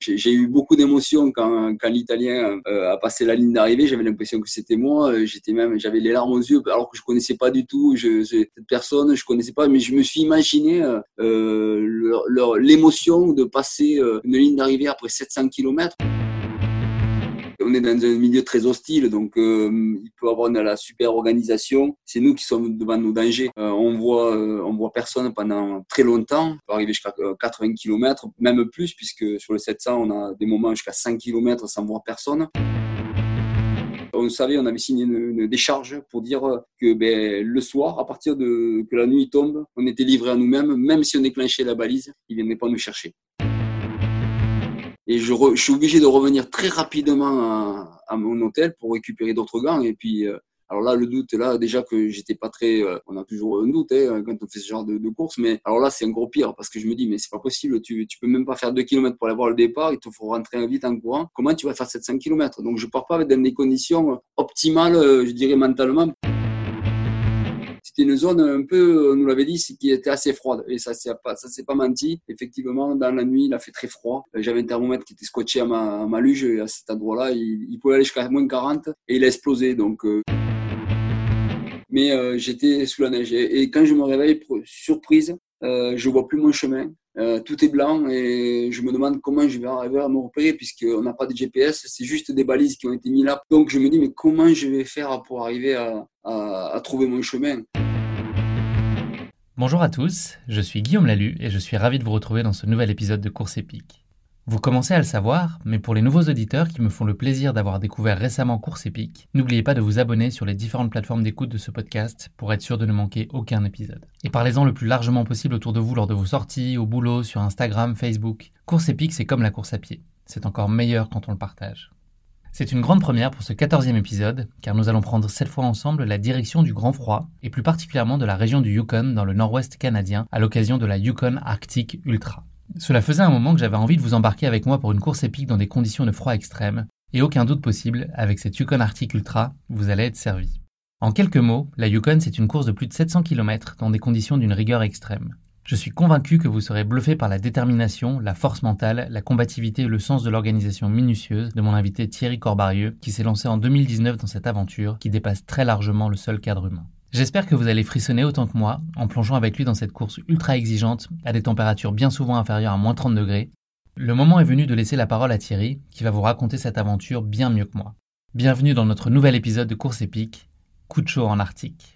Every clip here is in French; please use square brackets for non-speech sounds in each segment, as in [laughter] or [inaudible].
J'ai eu beaucoup d'émotions quand, l'Italien euh, a passé la ligne d'arrivée. J'avais l'impression que c'était moi. Euh, j'étais même, j'avais les larmes aux yeux, alors que je connaissais pas du tout je, cette personne. Je connaissais pas, mais je me suis imaginé euh, l'émotion de passer une ligne d'arrivée après 700 km on est dans un milieu très hostile, donc euh, il peut avoir de la super organisation. C'est nous qui sommes devant nos dangers. Euh, on voit, euh, voit personne pendant très longtemps. On peut arriver jusqu'à 80 km, même plus, puisque sur le 700, on a des moments jusqu'à 5 km sans voir personne on savait, on avait signé une, décharge pour dire que ben, le soir, à partir de que la nuit tombe, on était livré à nous-mêmes, même si on déclenchait la balise, ils ne venaient pas nous chercher. Et je, je, suis obligé de revenir très rapidement à, à mon hôtel pour récupérer d'autres gants. Et puis, euh, alors là, le doute, là, déjà que j'étais pas très. Euh, on a toujours un doute hein, quand on fait ce genre de, de course. Mais alors là, c'est un gros pire parce que je me dis, mais c'est pas possible. Tu, tu peux même pas faire 2 km pour aller voir le départ. Il te faut rentrer vite en courant. Comment tu vas faire 700 km Donc, je pars pas dans des conditions optimales, je dirais, mentalement c'était une zone un peu, on nous l'avait dit, qui était assez froide. Et ça pas, ça s'est pas menti. Effectivement, dans la nuit, il a fait très froid. J'avais un thermomètre qui était scotché à ma, luge. À cet endroit-là, il, pouvait aller jusqu'à moins 40 et il a explosé. Donc, euh, mais euh, j'étais sous la neige. Et, quand je me réveille, surprise, euh, je vois plus mon chemin. Euh, tout est blanc et je me demande comment je vais arriver à me repérer puisqu'on n'a pas de GPS, c'est juste des balises qui ont été mises là. Donc je me dis mais comment je vais faire pour arriver à trouver mon chemin? Bonjour à tous, je suis Guillaume Lalu et je suis ravi de vous retrouver dans ce nouvel épisode de Course épique. Vous commencez à le savoir, mais pour les nouveaux auditeurs qui me font le plaisir d'avoir découvert récemment Course épique, n'oubliez pas de vous abonner sur les différentes plateformes d'écoute de ce podcast pour être sûr de ne manquer aucun épisode. Et parlez-en le plus largement possible autour de vous lors de vos sorties, au boulot, sur Instagram, Facebook. Course épique, c'est comme la course à pied. C'est encore meilleur quand on le partage. C'est une grande première pour ce quatorzième épisode, car nous allons prendre cette fois ensemble la direction du Grand Froid, et plus particulièrement de la région du Yukon dans le nord-ouest canadien, à l'occasion de la Yukon Arctic Ultra. Cela faisait un moment que j'avais envie de vous embarquer avec moi pour une course épique dans des conditions de froid extrême, et aucun doute possible, avec cette Yukon Arctic Ultra, vous allez être servi. En quelques mots, la Yukon c'est une course de plus de 700 km dans des conditions d'une rigueur extrême. Je suis convaincu que vous serez bluffé par la détermination, la force mentale, la combativité et le sens de l'organisation minutieuse de mon invité Thierry Corbarieux, qui s'est lancé en 2019 dans cette aventure qui dépasse très largement le seul cadre humain. J'espère que vous allez frissonner autant que moi en plongeant avec lui dans cette course ultra exigeante à des températures bien souvent inférieures à moins 30 degrés. Le moment est venu de laisser la parole à Thierry, qui va vous raconter cette aventure bien mieux que moi. Bienvenue dans notre nouvel épisode de Course épique, coup de chaud en Arctique.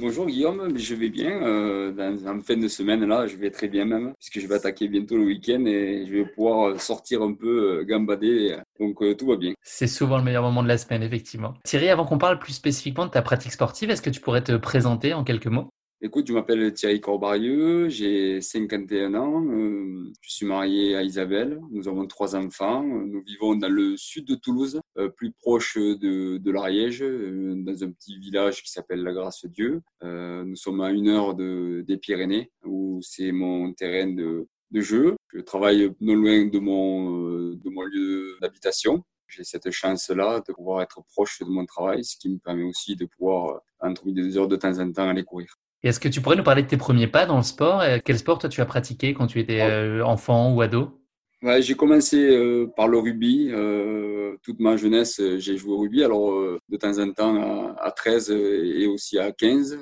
Bonjour Guillaume, je vais bien. Euh, dans, en fin de semaine, là, je vais très bien même, puisque je vais attaquer bientôt le week-end et je vais pouvoir sortir un peu, euh, gambader. Donc euh, tout va bien. C'est souvent le meilleur moment de la semaine, effectivement. Thierry, avant qu'on parle plus spécifiquement de ta pratique sportive, est-ce que tu pourrais te présenter en quelques mots? Écoute, je m'appelle Thierry Corbarieux, j'ai 51 ans, euh, je suis marié à Isabelle, nous avons trois enfants, nous vivons dans le sud de Toulouse, euh, plus proche de, de l'Ariège, euh, dans un petit village qui s'appelle La Grâce-Dieu. nous sommes à une heure de, des Pyrénées, où c'est mon terrain de, de jeu. Je travaille non loin de mon, de mon lieu d'habitation. J'ai cette chance-là de pouvoir être proche de mon travail, ce qui me permet aussi de pouvoir, entre midi et deux heures de temps en temps, aller courir. Est-ce que tu pourrais nous parler de tes premiers pas dans le sport Quel sport toi tu as pratiqué quand tu étais oh. enfant ou ado? Ouais, j'ai commencé euh, par le rugby. Euh, toute ma jeunesse, euh, j'ai joué au rugby. Alors, euh, de temps en temps, à, à 13 et aussi à 15.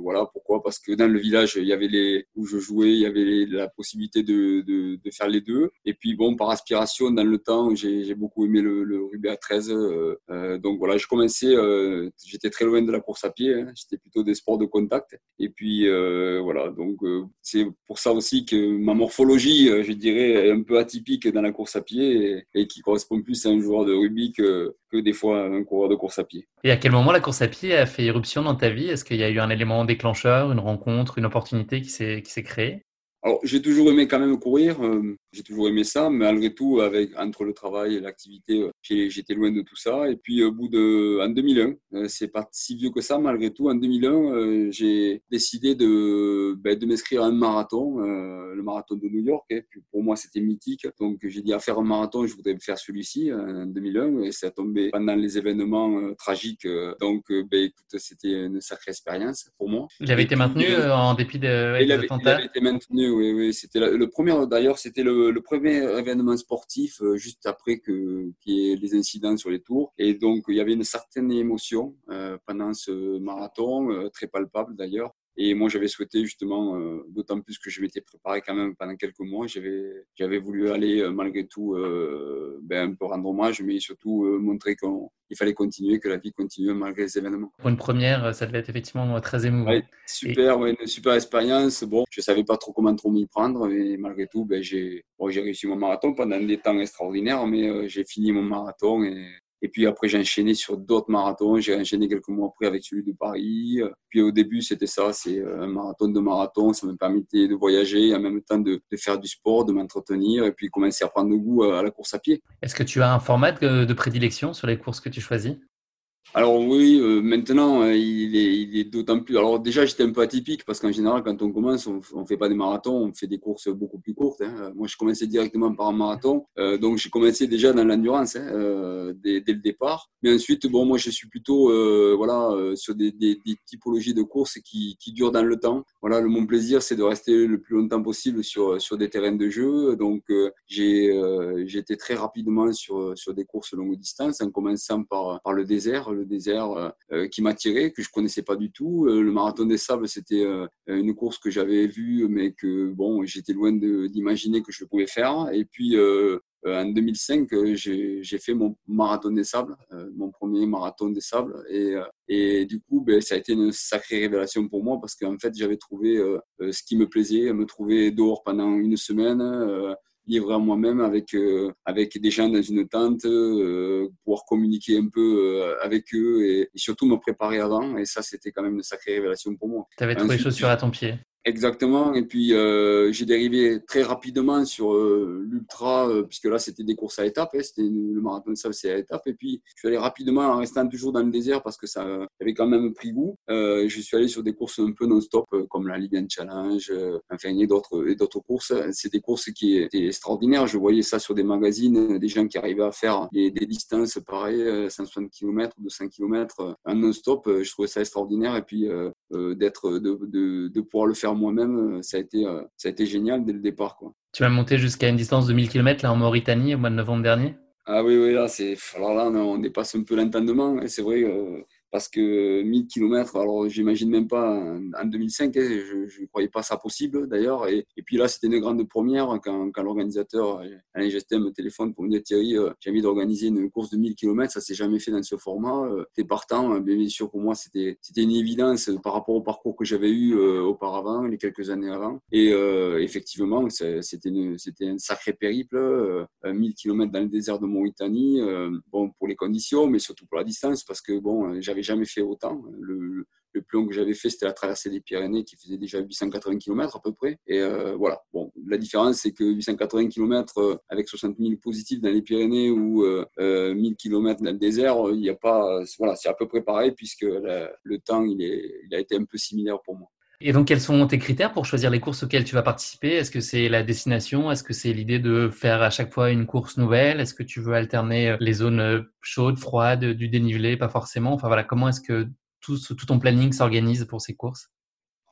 voilà pourquoi? Parce que dans le village, il y avait les où je jouais, il y avait la possibilité de, de, de, faire les deux. Et puis, bon, par aspiration, dans le temps, j'ai beaucoup aimé le, le, rugby à 13. donc voilà, je commençais. J'étais très loin de la course à pied. Hein. J'étais plutôt des sports de contact. Et puis voilà, donc c'est pour ça aussi que ma morphologie, je dirais, est un peu typique dans la course à pied et, qui correspond plus à un joueur de rugby que, que des fois un coureur de course à pied. Et à quel moment la course à pied a fait irruption dans ta vie? Est-ce qu'il y a eu un élément déclencheur, une rencontre, une opportunité qui s'est créée? Alors, j'ai toujours aimé quand même courir, euh, j'ai toujours aimé ça, mais malgré tout, avec, entre le travail et l'activité, euh, j'étais loin de tout ça. Et puis, au bout de, en 2001, euh, c'est pas si vieux que ça, malgré tout, en 2001, j'ai décidé de, ben, de m'inscrire à un marathon, le marathon de New York. Et puis, pour moi, c'était mythique. Donc, j'ai dit à faire un marathon, je voudrais faire celui-ci en 2001. Et ça a tombé pendant les événements tragiques. donc, ben, écoute, c'était une sacrée expérience pour moi. Il avait été maintenu en dépit de, il, avait, il avait été maintenu oui, oui. C'était le premier, d'ailleurs, c'était le, premier événement sportif euh, juste après que qu'il y les incidents sur les tours. Et donc, il y avait une certaine émotion euh, pendant ce marathon, euh, très palpable d'ailleurs. Et moi, j'avais souhaité justement, euh, d'autant plus que je m'étais préparé quand même pendant quelques mois, j'avais, j'avais voulu aller euh, malgré tout euh, ben, un peu rendre hommage, mais surtout montrer qu'il fallait continuer, que la vie continue malgré les événements. Pour une première, ça devait être effectivement très émouvant. Ouais, super, ouais, une super expérience. Bon, je savais pas trop comment trop m'y prendre, mais malgré tout, ben, j'ai, bon, j'ai réussi mon marathon pendant des temps extraordinaires, mais j'ai fini mon marathon et et puis après, j'ai enchaîné sur d'autres marathons. J'ai enchaîné quelques mois après avec celui de Paris. Puis au début, c'était ça, c'est euh, un marathon de marathon. Ça me permettait de voyager, en même temps de, faire du sport, de m'entretenir et puis commencer à prendre goût à la course à pied. Est-ce que tu as un format de prédilection sur les courses que tu choisis? Alors oui, euh, maintenant, euh, il est, d'autant plus. Alors déjà, j'étais un peu atypique parce qu'en général, quand on commence, on ne fait pas des marathons, on fait des courses beaucoup plus courtes. Hein. Moi, je commençais directement par un marathon, euh, donc j'ai commencé déjà dans l'endurance hein, dès, le départ. Mais ensuite, bon, moi, je suis plutôt voilà sur des, typologies de courses qui, durent dans le temps. Voilà, le, mon plaisir, c'est de rester le plus longtemps possible sur des terrains de jeu. Donc j'ai été très rapidement sur sur des courses longue distance, en commençant par par le désert désert euh, euh, qui m'attirait, que je connaissais pas du tout. Euh, le marathon des sables, c'était une course que j'avais vue, mais que bon, j'étais loin d'imaginer que je pouvais faire. Et puis en 2005, j'ai fait mon marathon des sables, mon premier marathon des sables. Et, et du coup, ben, ça a été une sacrée révélation pour moi parce qu'en fait, j'avais trouvé ce qui me plaisait, me trouver dehors pendant une semaine livrer à moi-même avec euh, avec des gens dans une tente, euh, pouvoir communiquer un peu euh, avec eux et, surtout me préparer avant. Et ça, c'était quand même une sacrée révélation pour moi. Tu avais trouvé les chaussures à ton pied. Exactement. Et puis, euh, j'ai dérivé très rapidement sur euh, l'ultra, euh, puisque là, c'était des courses à étapes. Hein, c'était le marathon de sable, c'est à étapes. Et puis, je suis allé rapidement en restant toujours dans le désert parce que ça avait quand même pris goût. je suis allé sur des courses un peu non-stop, comme la Ligue Challenge, enfin, et d'autres, et d'autres courses. C'est des courses qui étaient extraordinaires. Je voyais ça sur des magazines, des gens qui arrivaient à faire des, des distances pareilles, 160 km, 200 km en non-stop. Je trouvais ça extraordinaire. Et puis, d'être, de, de, de pouvoir le faire moi-même, euh, ça a été, euh, ça a été génial dès le départ. Quoi. Tu vas monter jusqu'à une distance de 1000 km là, en Mauritanie au mois de novembre dernier? Ah oui, oui, là, c'est, alors là on dépasse un peu l'entendement. Et c'est vrai, euh, parce que 1000 km, alors j'imagine même pas en 2005, hein, je ne croyais pas ça possible d'ailleurs. Et, puis là, c'était une grande première quand, l'organisateur Alain Gestin me téléphone pour me dire Thierry, euh, j'ai envie d'organiser une course de 1000 km, ça s'est jamais fait dans ce format. Euh, t'es partant, bien sûr pour moi c'était une évidence par rapport au parcours que j'avais eu euh, auparavant, les quelques années avant. Et effectivement, c'était c'était un sacré périple, 1000 km dans le désert de Mauritanie, bon pour les conditions, mais surtout pour la distance parce que bon j'avais jamais fait autant. Le, le plus long que j'avais fait, c'était la traversée des Pyrénées qui faisait déjà 880 km à peu près. Et euh, voilà. Bon, la différence, c'est que 880 km euh, avec 60 000 positifs dans les Pyrénées ou euh, 1000 km dans le désert, il n'y a pas. Voilà, c'est à peu près pareil puisque le temps, il a été un peu similaire pour moi. Et donc, quels sont tes critères pour choisir les courses auxquelles tu vas participer? Est-ce que c'est la destination? Est-ce que c'est l'idée de faire à chaque fois une course nouvelle? Est-ce que tu veux alterner les zones chaudes, froides, du dénivelé? Pas forcément. Enfin voilà, comment est-ce que tout, tout ton planning s'organise pour ces courses?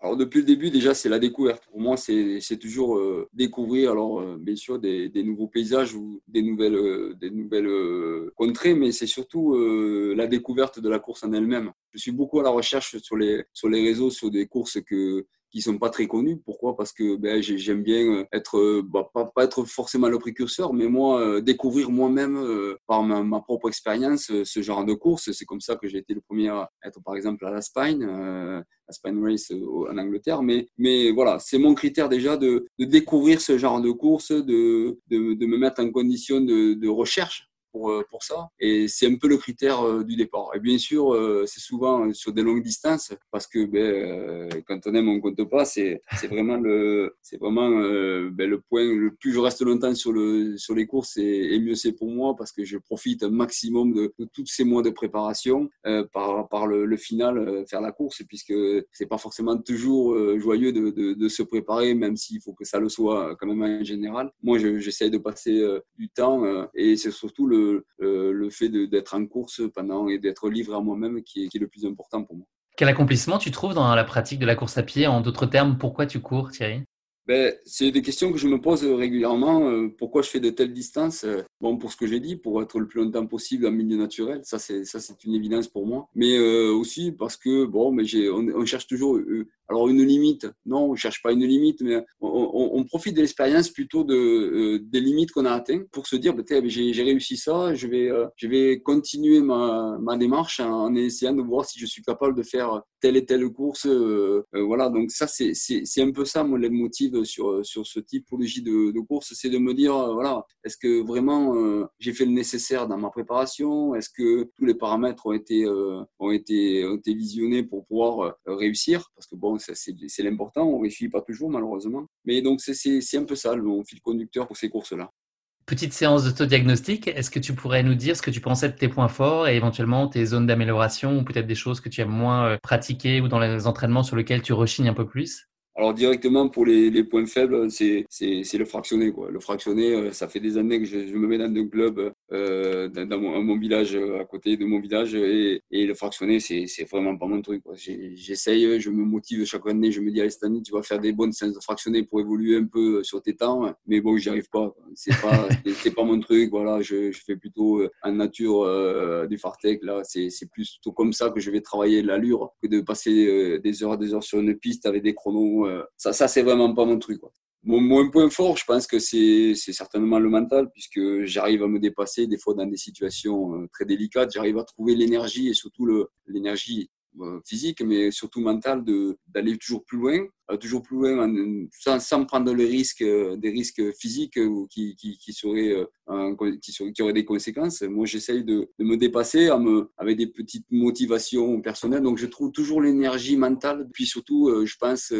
Alors depuis le début, déjà, c'est la découverte. Pour moi, c'est toujours euh, découvrir, alors euh, bien sûr, des, des, nouveaux paysages ou des nouvelles, euh, des nouvelles contrées, mais c'est surtout la découverte de la course en elle-même. Je suis beaucoup à la recherche sur les, sur les réseaux, sur des courses que, qui sont pas très connus. Pourquoi? Parce que ben, j'aime bien euh, être, euh, bah, pas, pas, être forcément le précurseur, mais moi, euh, découvrir moi-même par ma, propre expérience ce genre de course. C'est comme ça que j'ai été le premier à être, par exemple, à la Spine, la Spine Race en Angleterre. Mais, mais voilà, c'est mon critère déjà de, de, découvrir ce genre de course, de, de, de me mettre en condition de, de recherche euh, ça. Et c'est un peu le critère euh, du départ. Et bien sûr, euh, c'est souvent sur des longues distances parce que ben, quand on aime, on compte pas. C'est vraiment, ben, le point. Le plus je reste longtemps sur, le, sur les courses, et, mieux c'est pour moi parce que je profite un maximum de, tous ces mois de préparation par, le, final, faire la course, puisque c'est pas forcément toujours joyeux de, de, de, se préparer, même s'il faut que ça le soit quand même en général. Moi, j'essaie de passer du temps et c'est surtout le le, fait d'être en course pendant et d'être livré à moi-même qui est, le plus important pour moi. Quel accomplissement tu trouves dans la pratique de la course à pied? En d'autres termes, pourquoi tu cours, Thierry? Ben, c'est des questions que je me pose régulièrement. Euh, pourquoi je fais de telles distances? Bon, pour ce que j'ai dit, pour être le plus longtemps possible en milieu naturel, ça c'est ça c'est une évidence pour moi. Mais euh, aussi parce que bon, mais j'ai, on, cherche toujours euh, alors une limite. Non, on cherche pas une limite, mais on, profite de l'expérience plutôt de euh, des limites qu'on a atteintes pour se dire, peut-être j'ai, j'ai réussi ça, je vais je vais continuer ma, ma démarche en essayant de voir si je suis capable de faire telle et telle course. voilà, donc ça c'est c'est c'est un peu ça mon leitmotiv sur sur ce typologie de, de course, c'est de me dire voilà, est-ce que vraiment euh, j'ai fait le nécessaire dans ma préparation? Est-ce que tous les paramètres ont été, euh, ont été, ont été visionnés pour pouvoir euh, réussir? Parce que bon, c'est l'important, on ne réussit pas toujours malheureusement. Mais donc c'est un peu ça le fil conducteur pour ces courses-là. Petite séance d'autodiagnostic, est-ce que tu pourrais nous dire ce que tu pensais de tes points forts et éventuellement tes zones d'amélioration ou peut-être des choses que tu aimes moins pratiquer ou dans les entraînements sur lesquels tu rechignes un peu plus? Alors directement pour les, les points faibles, c'est le fractionné. Quoi. Le fractionné, euh, ça fait des années que je, je me mets dans un club euh, dans, mon, mon, village, euh, à côté de mon village, et, et le fractionné, c'est vraiment pas mon truc. J'essaye, je me motive chaque année, je me dis, allez cette année, tu vas faire des bonnes séances de fractionné pour évoluer un peu sur tes temps, mais bon, j'y arrive pas. C'est pas, [laughs] c'est pas mon truc. Voilà, je, je fais plutôt en nature euh, du Fartec. Là, c'est plutôt comme ça que je vais travailler l'allure que de passer des heures, des heures sur une piste avec des chronos euh, ça, c'est vraiment pas mon truc. Mon, point fort, je pense que c'est certainement le mental, puisque j'arrive à me dépasser des fois dans des situations euh, très délicates. J'arrive à trouver l'énergie et surtout l'énergie euh, physique, mais surtout mentale, d'aller toujours plus loin, toujours plus loin, sans, sans prendre le risque, des risques physiques qui, qui, qui, qui, auraient des conséquences. Moi, j'essaye de, me dépasser avec des petites motivations personnelles. Donc, je trouve toujours l'énergie mentale. Puis surtout, je pense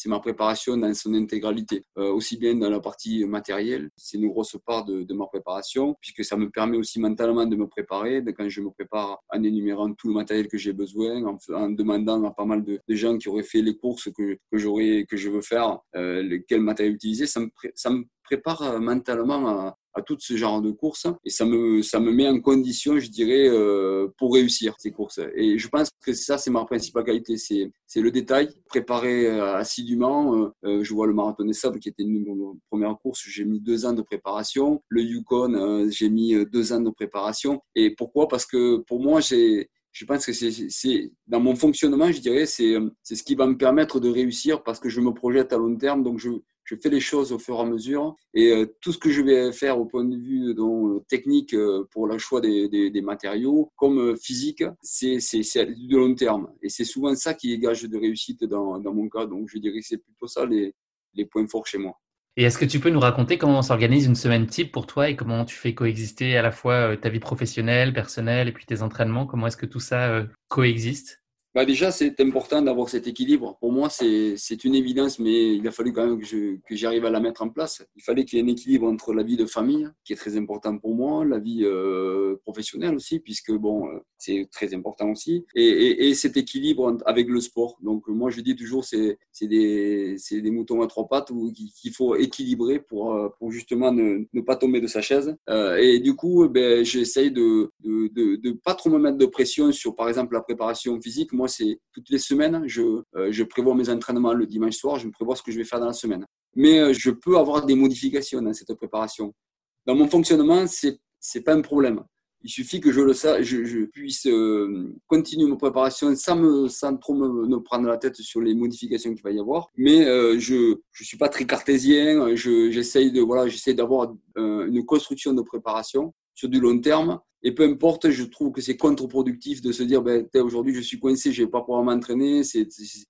c'est ma préparation dans son intégralité, euh, aussi bien dans la partie matérielle, c'est une grosse part de, de, ma préparation, puisque ça me permet aussi mentalement de me préparer, quand je me prépare en énumérant tout le matériel que j'ai besoin, en, demandant à pas mal de, gens qui auraient fait les courses que, que que je veux faire, euh, quel matériel utiliser, ça me, ça me prépare euh, mentalement à, à tout ce genre de courses et ça me ça me met en condition je dirais euh, pour réussir ces courses. Et je pense que ça c'est ma principale qualité. C'est le détail. Préparer euh, assidûment je vois le marathon des sables qui était une, première course j'ai mis deux ans de préparation. Le Yukon j'ai mis deux ans de préparation. Et pourquoi? Parce que pour moi j'ai je pense que c'est dans mon fonctionnement, je dirais, c'est ce qui va me permettre de réussir parce que je me projette à long terme. Donc, je, je fais les choses au fur et à mesure. Et euh, tout ce que je vais faire au point de vue donc, technique euh, pour le choix des, matériaux, comme euh, physique, c'est de long terme. Et c'est souvent ça qui est gage de réussite dans, dans mon cas. Donc, je dirais que c'est plutôt ça les, les points forts chez moi. Et est-ce que tu peux nous raconter comment s'organise une semaine type pour toi et comment tu fais coexister à la fois ta vie professionnelle, personnelle et puis tes entraînements? Comment est-ce que tout ça coexiste? Bah déjà, c'est important d'avoir cet équilibre. Pour moi, c'est une évidence, mais il a fallu quand même que j'arrive à la mettre en place. Il fallait qu'il y ait un équilibre entre la vie de famille, qui est très important pour moi, la vie euh, professionnelle aussi, puisque bon, euh, c'est très important aussi, et, et, et, cet équilibre avec le sport. Donc moi, je dis toujours, c'est des, des moutons à trois pattes qu'il faut équilibrer pour, euh, pour justement ne, ne pas tomber de sa chaise. Euh, et du coup, ben, j'essaye de, de, de, de pas trop me mettre de pression sur, par exemple, la préparation physique moi, c'est toutes les semaines, je, euh, je prévois mes entraînements le dimanche soir, je me prévois ce que je vais faire dans la semaine. Mais euh, je peux avoir des modifications dans cette préparation. Dans mon fonctionnement, c'est n'est pas un problème. Il suffit que je le je, puisse euh, continuer ma préparation sans, me, sans trop me, prendre la tête sur les modifications qu'il va y avoir. Mais je je suis pas très cartésien. J'essaye de voilà, j'essaie d'avoir une construction de préparation sur du long terme et peu importe, je trouve que c'est contre-productif de se dire, ben, aujourd'hui, je suis coincé, je vais pas pouvoir m'entraîner.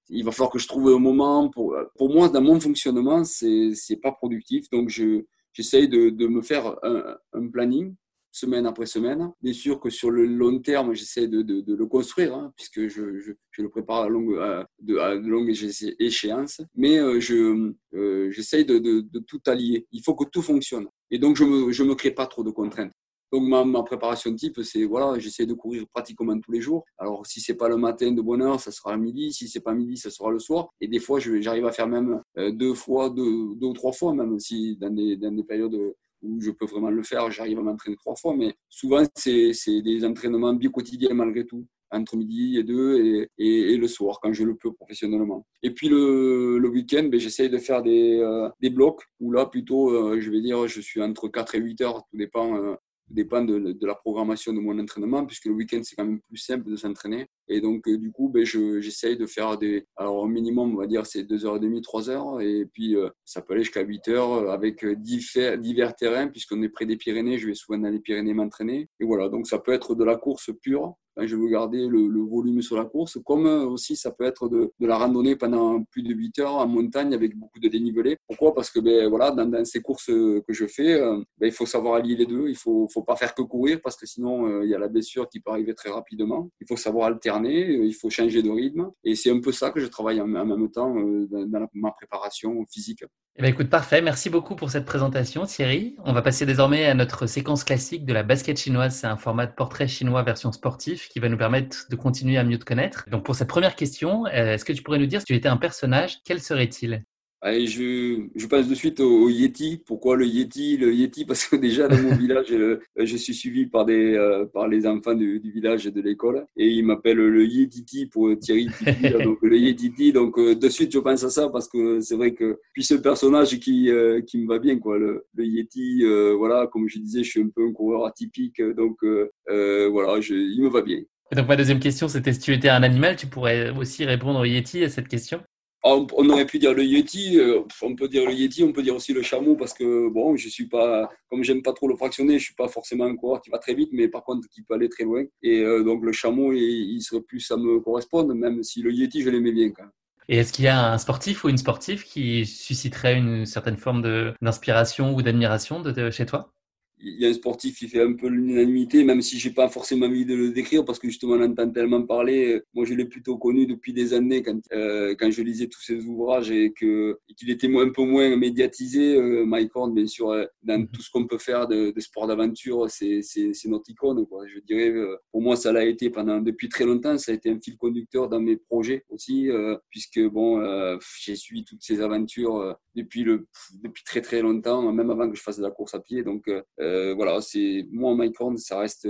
Il va falloir que je trouve un moment. Pour, pour moi, dans mon fonctionnement, c'est, c'est pas productif. Donc, je, j'essaye de, de me faire un, un, planning semaine après semaine. Bien sûr que sur le long terme, j'essaie de, de, le construire, hein, puisque je, je, le prépare à longue, à, à longue échéance. Mais euh, je, euh, j'essaye de, tout allier. Il faut que tout fonctionne. Et donc, je me, je me crée pas trop de contraintes. Donc ma, ma préparation type, c'est voilà, j'essaie de courir pratiquement tous les jours. Alors si c'est pas le matin de bonne heure, ça sera à midi. Si c'est pas midi, ça sera le soir. Et des fois, j'arrive à faire même euh, deux fois, deux, deux, ou trois fois, même si dans des, dans des périodes où je peux vraiment le faire, j'arrive à m'entraîner trois fois. Mais souvent, c'est des entraînements bien quotidiens malgré tout entre midi et deux et, et, le soir quand je le peux professionnellement. Et puis le, le week-end, ben, j'essaye de faire des, euh, des blocs où là plutôt, euh, je vais dire, je suis entre 4 et 8 heures, tout dépend dépend de, la programmation de mon entraînement, puisque le week-end, c'est quand même plus simple de s'entraîner. Et donc, euh, du coup, ben, j'essaye de faire des. Alors, au minimum, on va dire, c'est 2h30, 3h. Et puis, euh, ça peut aller jusqu'à 8h euh, avec divers, divers terrains, puisqu'on est près des Pyrénées. Je vais souvent dans les Pyrénées m'entraîner. Et voilà, donc ça peut être de la course pure, je veux garder le, volume sur la course, comme aussi ça peut être de, la randonnée pendant plus de 8 heures en montagne avec beaucoup de dénivelé. Pourquoi? Parce que ben, voilà, dans, ces courses que je fais, ben, il faut savoir allier les deux. Il ne faut, faut pas faire que courir parce que sinon, il y a la blessure qui peut arriver très rapidement. Il faut savoir alterner euh, il faut changer de rythme. Et c'est un peu ça que je travaille en, même temps euh, dans, ma préparation physique. Eh bien, écoute, parfait. Merci beaucoup pour cette présentation, Thierry. On va passer désormais à notre séquence classique de la basket chinoise. C'est un format de portrait chinois version sportif qui va nous permettre de continuer à mieux te connaître. Donc, pour cette première question, euh, est-ce que tu pourrais nous dire si tu étais un personnage, quel serait-il? Allez, je, je passe de suite au, Yeti. Pourquoi le Yeti? Le Yeti parce que déjà dans mon [laughs] village, euh, je suis suivi par des euh, par les enfants du, du village et de l'école et ils m'appellent le Yeti pour Thierry Titi. donc le Yeti. Donc euh, de suite, je pense à ça parce que c'est vrai que puis ce personnage qui qui me va bien quoi. Le, le Yeti, voilà, comme je disais, je suis un peu un coureur atypique, donc voilà, je, il me va bien. Et donc ma deuxième question, c'était si tu étais un animal, tu pourrais aussi répondre au Yeti à cette question? On, aurait pu dire le Yeti, euh, on peut dire le Yeti, on peut dire aussi le chameau parce que bon, je suis pas, comme j'aime pas trop le fractionner, je suis pas forcément un coureur qui va très vite, mais par contre qui peut aller très loin. Et euh, donc le chameau, il, serait plus à me correspondre, même si le Yeti, je l'aimais bien quand même. Et est-ce qu'il y a un sportif ou une sportive qui susciterait une certaine forme d'inspiration ou d'admiration de, chez toi? Il y a un sportif qui fait un peu l'unanimité, même si j'ai pas forcément envie de le décrire parce que justement on entend tellement parler. Moi, je l'ai plutôt connu depuis des années quand, euh, quand je lisais tous ses ouvrages et que qu'il était un peu moins médiatisé. Euh, Mike Horn, bien sûr, euh, dans mhm. tout ce qu'on peut faire de, de sport d'aventure, c'est notre icône. Quoi. Je dirais, euh, pour moi, ça l'a été pendant depuis très longtemps. Ça a été un fil conducteur dans mes projets aussi, puisque bon, j'ai suivi toutes ces aventures depuis le depuis très très longtemps, même avant que je fasse de la course à pied. Donc euh, voilà, c'est moi Mike Horn, ça reste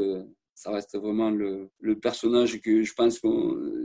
ça reste vraiment le, le, personnage que je pense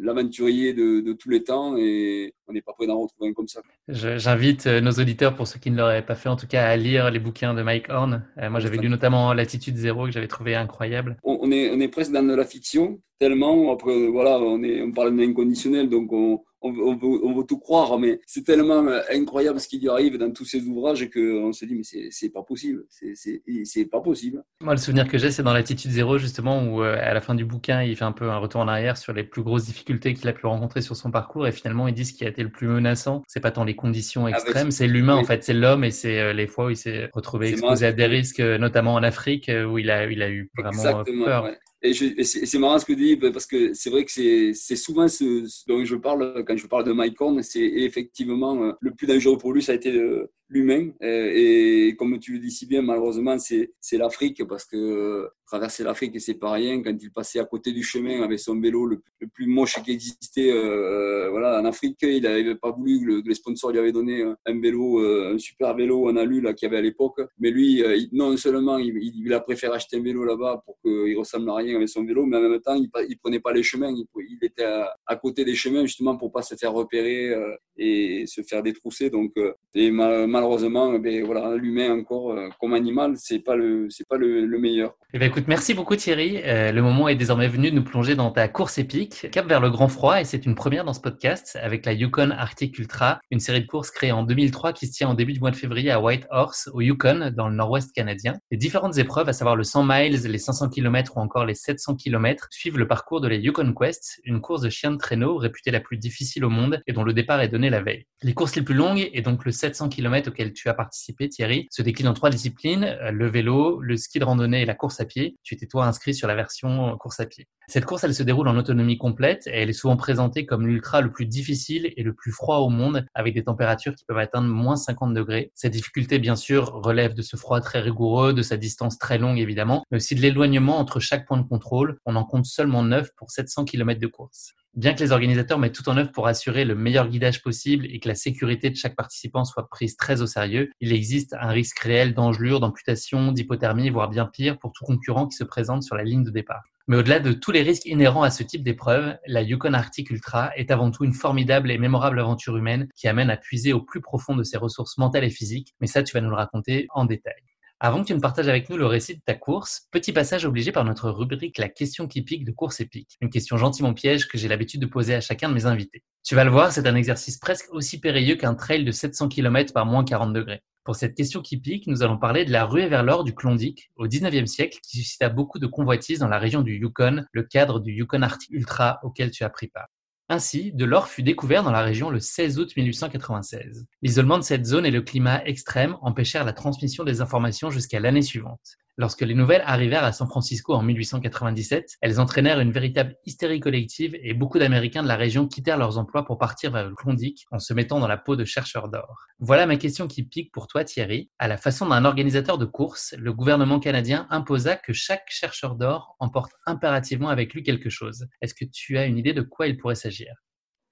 l'aventurier de, de, tous les temps et on n'est pas prêt d'en retrouver un comme ça. J'invite euh, nos auditeurs, pour ceux qui ne l'auraient pas fait en tout cas, à lire les bouquins de Mike Horn. Euh, moi j'avais lu notamment Latitude Zéro que j'avais trouvé incroyable. On, est, on est presque dans de la fiction, tellement, après voilà, on, est, on parle d'inconditionnel, donc on, on, veut, on, veut, tout croire, mais c'est tellement euh, incroyable ce qui lui arrive dans tous ces ouvrages qu'on se dit, mais c'est pas possible, c'est pas possible. Moi, le souvenir que j'ai, c'est dans l'attitude zéro, justement, où euh, à la fin du bouquin, il fait un peu un retour en arrière sur les plus grosses difficultés qu'il a pu rencontrer sur son parcours, et finalement, il dit ce qui a été le plus menaçant, c'est pas tant les conditions ah, extrêmes, c'est l'humain, en fait, c'est l'homme, et c'est euh, les fois où il s'est retrouvé exposé à des risques, notamment en Afrique, où il a, il a eu vraiment peur. Et, c'est marrant ce que tu dis, parce que c'est vrai que c'est souvent ce, dont je parle quand je parle de Mike Horn, c'est effectivement euh, le plus dangereux pour lui, ça a été euh, l'humain. Et, comme tu le dis si bien, malheureusement, c'est l'Afrique, parce que traverser l'Afrique, c'est pas rien. Quand il passait à côté du chemin avec son vélo le, plus moche qui existait euh, voilà, en Afrique, il n'avait pas voulu que, les sponsors lui avaient donné un vélo, un super vélo en alu qu'il y avait à l'époque. Mais lui, non seulement il, a préféré acheter un vélo là-bas pour qu'il ressemble à rien avec son vélo, mais en même temps, il ne prenait pas les chemins. Il, était à, côté des chemins justement pour pas se faire repérer euh, et se faire détrousser. Donc, euh, et malheureusement, eh ben, voilà, l'humain encore euh, comme animal, c'est pas le, c'est pas le, meilleur. Eh ben, écoute, merci beaucoup Thierry. le moment est désormais venu de nous plonger dans ta course épique, cap vers le grand froid, et c'est une première dans ce podcast avec la Yukon Arctic Ultra, une série de courses créée en 2003 qui se tient en début du mois de février à Whitehorse, au Yukon, dans le nord-ouest canadien. Les différentes épreuves, à savoir le 100 miles, les 500 km ou encore les 700 km, suivent le parcours de la Yukon Quest, une course de chien de traîneau réputée la plus difficile au monde et dont le départ est donné la veille. Les courses les plus longues, et donc le 700 km auquel tu as participé, Thierry, se déclinent en trois disciplines, euh, le vélo, le ski de randonnée et la course à pied. Tu étais toi inscrit sur la version euh, course à pied. Cette course, elle se déroule en autonomie complète et elle est souvent présentée comme l'ultra le plus difficile et le plus froid au monde, avec des températures qui peuvent atteindre moins 50 degrés. Cette difficulté, bien sûr, relève de ce froid très rigoureux, de sa distance très longue évidemment, mais aussi de l'éloignement entre chaque point de contrôle. On en compte seulement 9 pour 700 km de course. Bien que les organisateurs mettent tout en œuvre pour assurer le meilleur guidage possible et que la sécurité de chaque participant soit prise très au sérieux, il existe un risque réel d'engelure, d'amputation, d'hypothermie, voire bien pire pour tout concurrent qui se présente sur la ligne de départ. Mais au-delà de tous les risques inhérents à ce type d'épreuve, la Yukon Arctic Ultra est avant tout une formidable et mémorable aventure humaine qui amène à puiser au plus profond de ses ressources mentales et physiques. Mais ça, tu vas nous le raconter en détail. Avant que tu ne partages avec nous le récit de ta course, petit passage obligé par notre rubrique La question qui pique de course épique. Une question gentiment piège que j'ai l'habitude de poser à chacun de mes invités. Tu vas le voir, c'est un exercice presque aussi périlleux qu'un trail de 700 km par moins 40 degrés. Pour cette question qui pique, nous allons parler de la ruée vers l'or du Klondike au 19e siècle qui suscita beaucoup de convoitises dans la région du Yukon, le cadre du Yukon Arctic Ultra auquel tu as pris part. Ainsi, de l'or fut découvert dans la région le 16 août 1896. L'isolement de cette zone et le climat extrême empêchèrent la transmission des informations jusqu'à l'année suivante. Lorsque les nouvelles arrivèrent à San Francisco en 1897, elles entraînèrent une véritable hystérie collective et beaucoup d'Américains de la région quittèrent leurs emplois pour partir vers le Klondike en se mettant dans la peau de chercheurs d'or. Voilà ma question qui pique pour toi Thierry. À la façon d'un organisateur de course, le gouvernement canadien imposa que chaque chercheur d'or emporte impérativement avec lui quelque chose. Est-ce que tu as une idée de quoi il pourrait s'agir?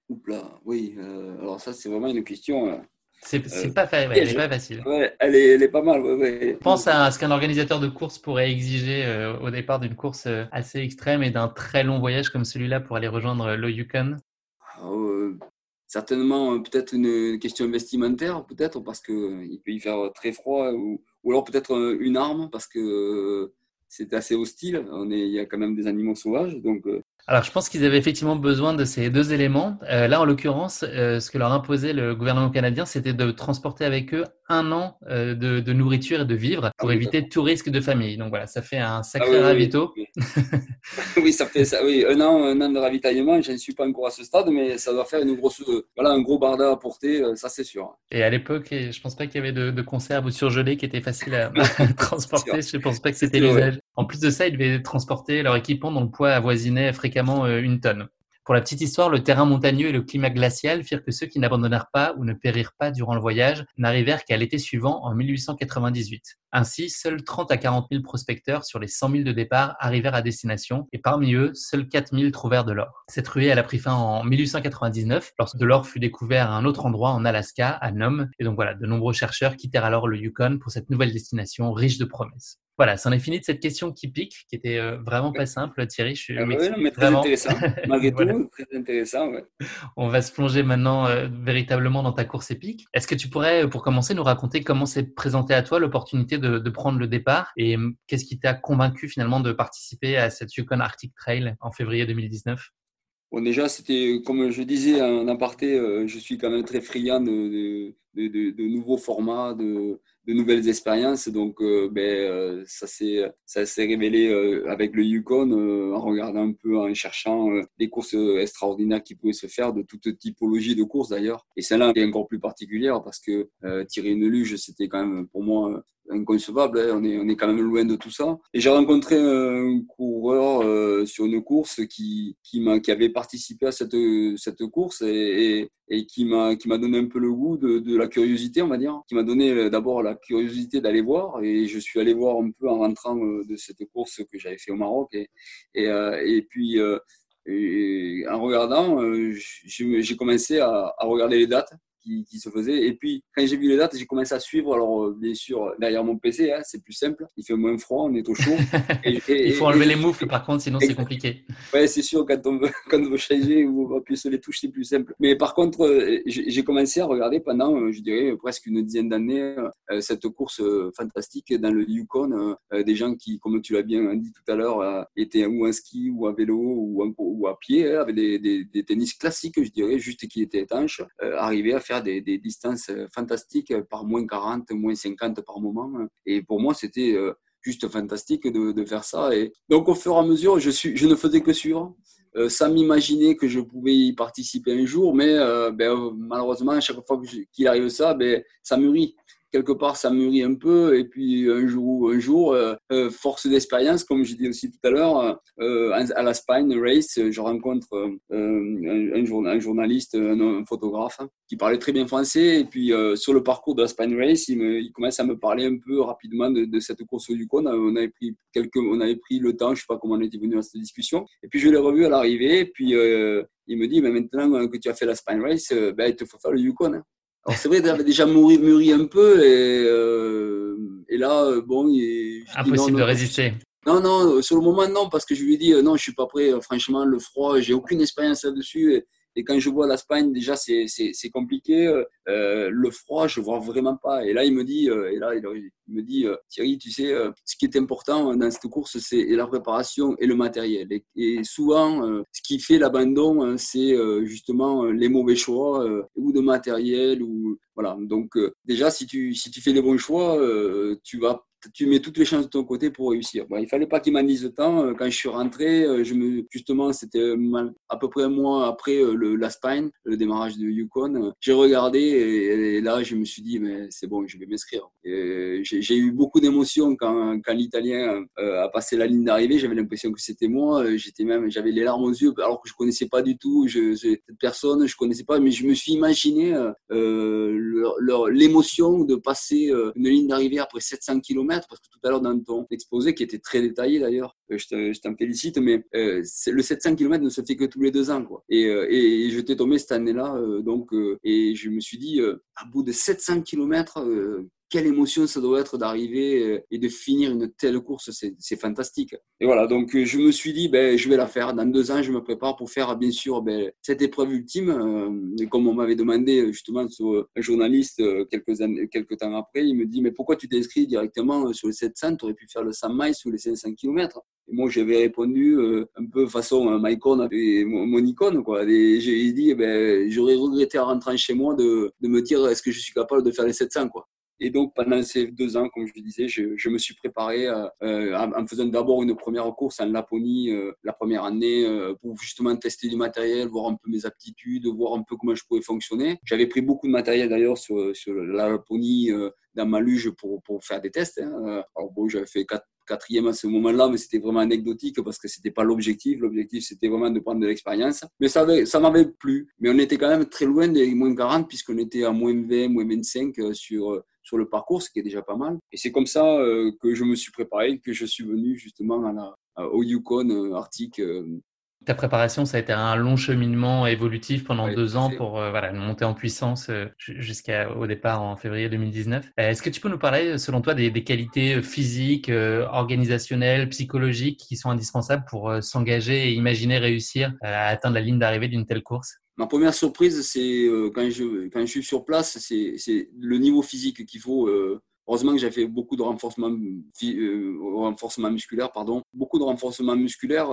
Oupla, oui. Euh, alors ça, c'est vraiment une question euh, c'est euh, pas, elle pas facile. elle, est, elle est pas mal. Ouais, Pense à ce qu'un organisateur de course pourrait exiger euh, au départ d'une course euh, assez extrême et d'un très long voyage comme celui-là pour aller rejoindre le Yukon. Ah, certainement, peut-être une question vestimentaire, peut-être parce qu'il peut y faire très froid, ou, ou alors peut-être une arme parce que c'est assez hostile. On est, il y a quand même des animaux sauvages, donc alors, je pense qu'ils avaient effectivement besoin de ces deux éléments. Euh, là, en l'occurrence, euh, ce que leur imposait le gouvernement canadien, c'était de transporter avec eux un an euh, de, nourriture et de vivres pour ah éviter tout risque de famille. Donc voilà, ça fait un sacré ah ravito. [laughs] Oui, ça fait ça. Oui, un an, un an de ravitaillement. Je ne suis pas encore à ce stade, mais ça doit faire une grosse, voilà, un gros barda à porter, ça c'est sûr. Et à l'époque, je pense pas qu'il y avait de, de conserves ou surgelés qui étaient faciles à [laughs] [laughs] transporter. Je pense pas que c'était l'usage. En plus de ça, ils devaient transporter leur équipement dont le poids avoisinait fréquemment euh. Pour la petite histoire, le terrain montagneux et le climat glacial firent que ceux qui n'abandonnèrent pas ou ne périrent pas durant le voyage n'arrivèrent qu'à l'été suivant en 1898. Ainsi, seuls 30 à 40 000 prospecteurs sur les 100 000 de départ arrivèrent à destination et parmi eux, seuls 4 000 trouvèrent de l'or. Cette ruée, a pris fin en 1899 lorsque de l'or fut découvert à un autre endroit en Alaska, à Nome. Et donc voilà, de nombreux chercheurs quittèrent alors le Yukon pour cette nouvelle destination riche de promesses. Voilà, c'en est fini de cette question qui pique, qui était euh, vraiment pas simple, Thierry. Je suis ah mais [laughs] très intéressant. Malgré tout, très intéressant. On va se plonger maintenant euh, véritablement dans ta course épique. Est-ce que tu pourrais, pour commencer, nous raconter comment s'est présentée à toi l'opportunité de, de, prendre le départ et qu'est-ce qui t'a convaincu finalement de participer à cette Yukon Arctic Trail en février 2019 Bon, déjà, c'était, comme je disais en aparté, euh, je suis quand même très friand de, de nouveaux formats, de, de nouvelles expériences. Donc, euh, ben, euh, ça s'est ça s'est révélé euh, avec le Yukon en regardant un peu, en cherchant des courses extraordinaires qui pouvaient se faire de toute typologie de courses d'ailleurs. Et celle-là est encore plus particulière parce que tirer une luge, c'était quand même pour moi inconcevable. Hein. On, est, on est quand même loin de tout ça. Et j'ai rencontré un coureur euh, sur une course qui, qui, qui avait participé à cette, cette course et, et, qui m'a donné un peu le goût de, de la curiosité, on va dire. Qui m'a donné euh, d'abord la curiosité d'aller voir. Et je suis allé voir un peu en rentrant euh, de cette course que j'avais fait au Maroc. Et, et, et puis, en regardant, j'ai commencé à, à regarder les dates qui, se faisait. Et puis, quand j'ai vu les dates, j'ai commencé à suivre. Alors, euh, bien sûr, derrière mon PC, hein, c'est plus simple. Il fait moins froid, on est au chaud. [laughs] Il faut enlever les moufles, par contre, sinon c'est compliqué. Ouais, c'est sûr, quand on veut, [laughs] quand on veut changer ou appuyer sur les touches, c'est plus simple. Mais par contre, euh, j'ai commencé à regarder pendant, euh, je dirais, presque une dizaine d'années, cette course fantastique dans le Yukon. Des gens qui, comme tu l'as bien dit tout à l'heure, étaient ou en ski ou à vélo ou, ou à pied, hein, avec des, des, des, tennis classiques, je dirais, juste qui étaient étanches, arrivaient à faire des, distances euh, fantastiques euh, par moins 40, moins 50 par moment. Et pour moi, c'était euh, juste fantastique de, faire ça. Et donc, au fur et à mesure, je, suis, je ne faisais que suivre. sans m'imaginer que je pouvais y participer un jour, mais ben, malheureusement, à chaque fois qu'il arrive ça, ben, ça mûrit quelque part, ça mûrit un peu. Et puis un jour, un jour euh, euh, force d'expérience, comme je dis aussi tout à l'heure, euh, à la Spine Race, je rencontre un, journaliste, un, photographe qui parlait très bien français. Et puis sur le parcours de la Spine Race, il, me, il commence à me parler un peu rapidement de, cette course du Yukon. On avait pris quelques, on avait pris le temps, je sais pas comment on était venu à cette discussion. Et puis je l'ai revu à l'arrivée. Puis il me dit, mais maintenant que tu as fait la Spine Race, ben, il te faut faire le Yukon. Hein. Alors c'est vrai, il avait déjà mûri, mûri un peu et, euh, et là, euh, bon, il, impossible de résister. Non, non, sur le moment non, parce que je lui ai dit non, je suis pas prêt. Franchement, le froid, j'ai aucune expérience là-dessus. Et, et quand je vois l'Espagne, déjà, c'est compliqué. Euh, le froid, je vois vraiment pas. Et là, il me dit, euh, et là, il, me dit, euh, Thierry, tu sais, euh, ce qui est important dans cette course, c'est la préparation et le matériel. Et, souvent, euh, ce qui fait l'abandon, hein, c'est justement les mauvais choix ou de matériel ou voilà. Donc, déjà, si tu si tu fais les bons choix, tu vas tu mets toutes les chances de ton côté pour réussir. Bon, il fallait pas qu'il m'en dise temps. Euh, quand je suis rentré, euh, justement, c'était à peu près un mois après euh, le, la Spine, le démarrage de Yukon. J'ai regardé et, là, je me suis dit, mais c'est bon, je vais m'inscrire. J'ai eu beaucoup d'émotions quand, quand l'Italien a passé la ligne d'arrivée. J'avais l'impression que c'était moi. J'étais même, j'avais les larmes aux yeux, alors que je connaissais pas du tout je, cette personne, je connaissais pas, mais je me suis imaginé euh, l'émotion de passer une ligne d'arrivée après 700 km parce que tout à l'heure dans ton exposé, qui était très détaillé d'ailleurs, euh, je t'en félicite, mais euh, le 700 km ne se fait que tous les deux ans. Quoi. Et, euh, et je t'ai tombé cette année-là, donc, et je me suis dit, à bout de 700 km, quelle émotion ça doit être d'arriver euh, et de finir une telle course, c'est fantastique. Et voilà, donc euh, je me suis dit, ben, je vais la faire. Dans deux ans, je me prépare pour faire, bien sûr, ben, cette épreuve ultime. Euh, et comme on m'avait demandé justement sur un journaliste quelques, années, temps après, il me dit, mais pourquoi tu t'es inscrit directement sur les 700 Tu aurais pu faire le 100 miles ou les 500 km. Et moi, j'avais répondu un peu façon euh, mon, icône. J'ai dit, ben, j'aurais regretté en rentrant chez moi de, de me dire, est-ce que je suis capable de faire les 700 quoi. Et donc, pendant ces deux ans, comme je disais, je, me suis préparé euh, euh en faisant d'abord une première course en Laponie euh, la première année pour justement tester du matériel, voir un peu mes aptitudes, voir un peu comment je pouvais fonctionner. J'avais pris beaucoup de matériel d'ailleurs sur, la Laponie dans ma luge pour, faire des tests. Hein. Alors bon, j'avais fait quatre quatrième à ce moment-là, mais c'était vraiment anecdotique parce que c'était pas l'objectif. L'objectif, c'était vraiment de prendre de l'expérience. Mais ça, ça m'avait plu. Mais on était quand même très loin des moins 40 puisqu'on était à moins 20, moins 25 sur, sur le parcours, ce qui est déjà pas mal. Et c'est comme ça euh, que je me suis préparé, que je suis venu justement à la, au Yukon euh, Arctique euh, ta préparation, ça a été un long cheminement évolutif pendant deux ans pour euh, voilà, monter en puissance euh, jusqu'au départ en février 2019. Euh, est-ce que tu peux nous parler, selon toi, des, qualités physiques, organisationnelles, psychologiques qui sont indispensables pour s'engager et imaginer réussir à atteindre la ligne d'arrivée d'une telle course? Ma première surprise, c'est quand, je, quand je suis sur place, c'est le niveau physique qu'il faut. Heureusement que j'ai fait beaucoup de renforcement, renforcement musculaire, pardon, beaucoup de renforcement musculaire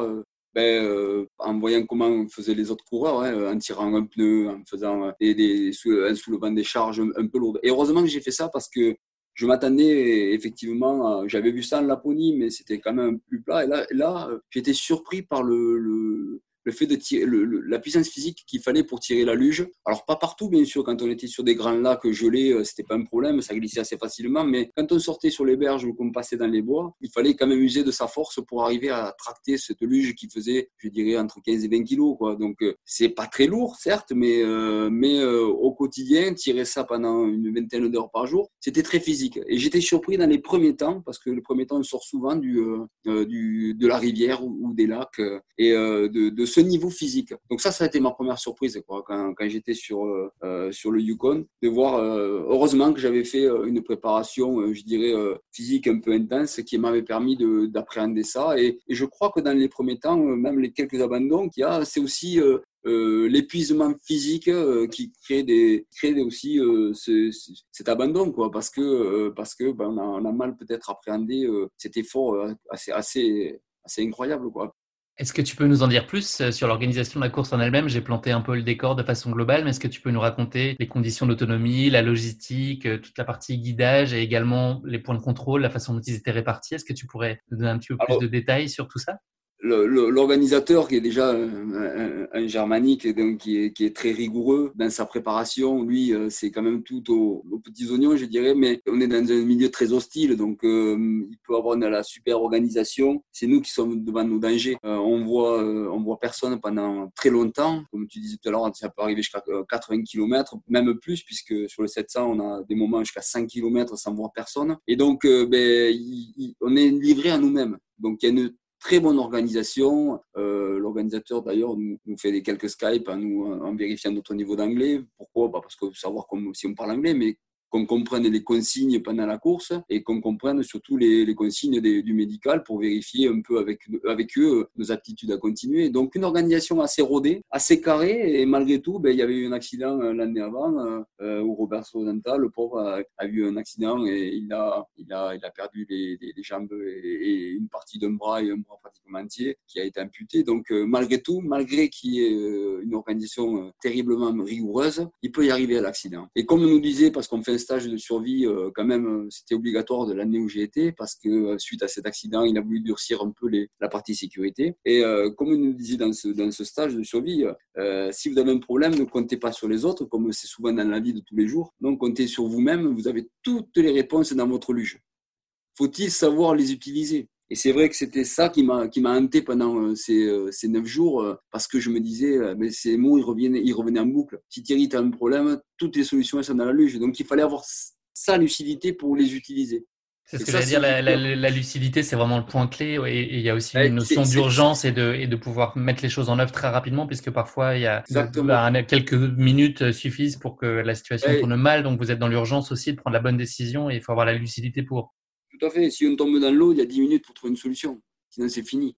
ben, euh, en voyant comment faisaient les autres coureurs, hein, en tirant un pneu, en faisant euh, des, des, soulevant des charges un, peu lourdes. Et heureusement que j'ai fait ça parce que je m'attendais effectivement, j'avais vu ça en Laponie, mais c'était quand même plus plat. Et là, là j'étais surpris par le, le fait de tirer, la puissance physique qu'il fallait pour tirer la luge. Alors pas partout, bien sûr, quand on était sur des grands lacs gelés, euh, c'était pas un problème, ça glissait assez facilement, mais quand on sortait sur les berges ou qu'on passait dans les bois, il fallait quand même user de sa force pour arriver à tracter cette luge qui faisait, je dirais, entre 15 et 20 kilos. Quoi. Donc euh, c'est pas très lourd, certes, mais, euh, mais au quotidien, tirer ça pendant une vingtaine d'heures par jour, c'était très physique. Et j'étais surpris dans les premiers temps, parce que le premier temps, on sort souvent du, de la rivière ou, des lacs, et de, de ce niveau physique. Donc ça, ça a été ma première surprise quoi, quand, j'étais sur, euh, euh sur le Yukon, de voir, euh, heureusement que j'avais fait une préparation, je dirais, physique un peu intense qui m'avait permis d'appréhender ça. Et, je crois que dans les premiers temps, même les quelques abandons qu'il y a, c'est aussi l'épuisement physique qui crée des crée aussi ce, cet abandon quoi parce que parce que ben, on, a, mal peut-être appréhendé cet effort assez assez assez incroyable quoi est-ce que tu peux nous en dire plus euh, sur l'organisation de la course en elle-même? J'ai planté un peu le décor de façon globale, mais est-ce que tu peux nous raconter les conditions d'autonomie, la logistique, euh, toute la partie guidage et également les points de contrôle, la façon dont ils étaient répartis? Est-ce que tu pourrais nous donner un petit peu plus de détails sur tout ça? L'organisateur qui est déjà un, germanique donc qui est, très rigoureux dans sa préparation lui euh, c'est quand même tout aux, petits oignons je dirais mais on est dans un milieu très hostile donc euh, il peut avoir de la super organisation. C'est nous qui sommes devant nos dangers. Euh, on voit on voit personne pendant très longtemps. Comme tu disais tout à l'heure ça peut arriver jusqu'à 80 km même plus puisque sur le 700 on a des moments jusqu'à 5 km sans voir personne. Et donc ben, on est livré à nous-mêmes. Donc il y a une très bonne organisation. Euh, L'organisateur d'ailleurs nous, fait des quelques Skype en, nous, en vérifiant notre niveau d'anglais. Pourquoi? Bah Parce que savoir comme, si on parle anglais, mais qu'on comprenne les consignes pendant la course et qu'on comprenne surtout les, consignes du médical pour vérifier un peu avec, avec eux nos aptitudes à continuer. Donc une organisation assez rodée, assez carrée et malgré tout, ben, il y avait eu un accident euh, l'année avant euh, euh, où Robert Sodenta, le pauvre, a, eu un accident et il a, il a, il a perdu les, jambes et, une partie d'un bras et un bras pratiquement entier qui a été amputé. Donc euh, malgré tout, malgré qu'il y ait euh, une organisation terriblement rigoureuse, il peut y arriver à l'accident. Et comme nous disait, parce qu'on fait stage de survie, euh, quand même, euh, c'était obligatoire de l'année où j'ai été parce que euh, suite à cet accident, il a voulu durcir un peu la partie sécurité. Et comme il nous disait dans ce, dans ce stage de survie, si vous avez un problème, ne comptez pas sur les autres, comme c'est souvent dans la vie de tous les jours. Donc, comptez sur vous-même. Vous avez toutes les réponses dans votre luge. Faut-il savoir les utiliser? Et c'est vrai que c'était ça qui m'a qui m'a hanté pendant euh, ces, euh, ces neuf jours euh, parce que je me disais mais ces mots ils revenaient ils revenaient en boucle. Si Thierry tu as un problème, toutes les solutions sont dans la luge. Donc il fallait avoir sa lucidité pour les utiliser. C'est ce que j'allais dire, la, la, la, lucidité, c'est vraiment le point clé. Et, il y a aussi une notion d'urgence et de, et de pouvoir mettre les choses en œuvre très rapidement, puisque parfois, il y a bah, quelques minutes suffisent pour que la situation tourne mal. Donc, vous êtes dans l'urgence aussi de prendre la bonne décision et il faut avoir la lucidité pour. Tout à fait. Si on tombe dans l'eau, il y a 10 minutes pour trouver une solution. Sinon, c'est fini.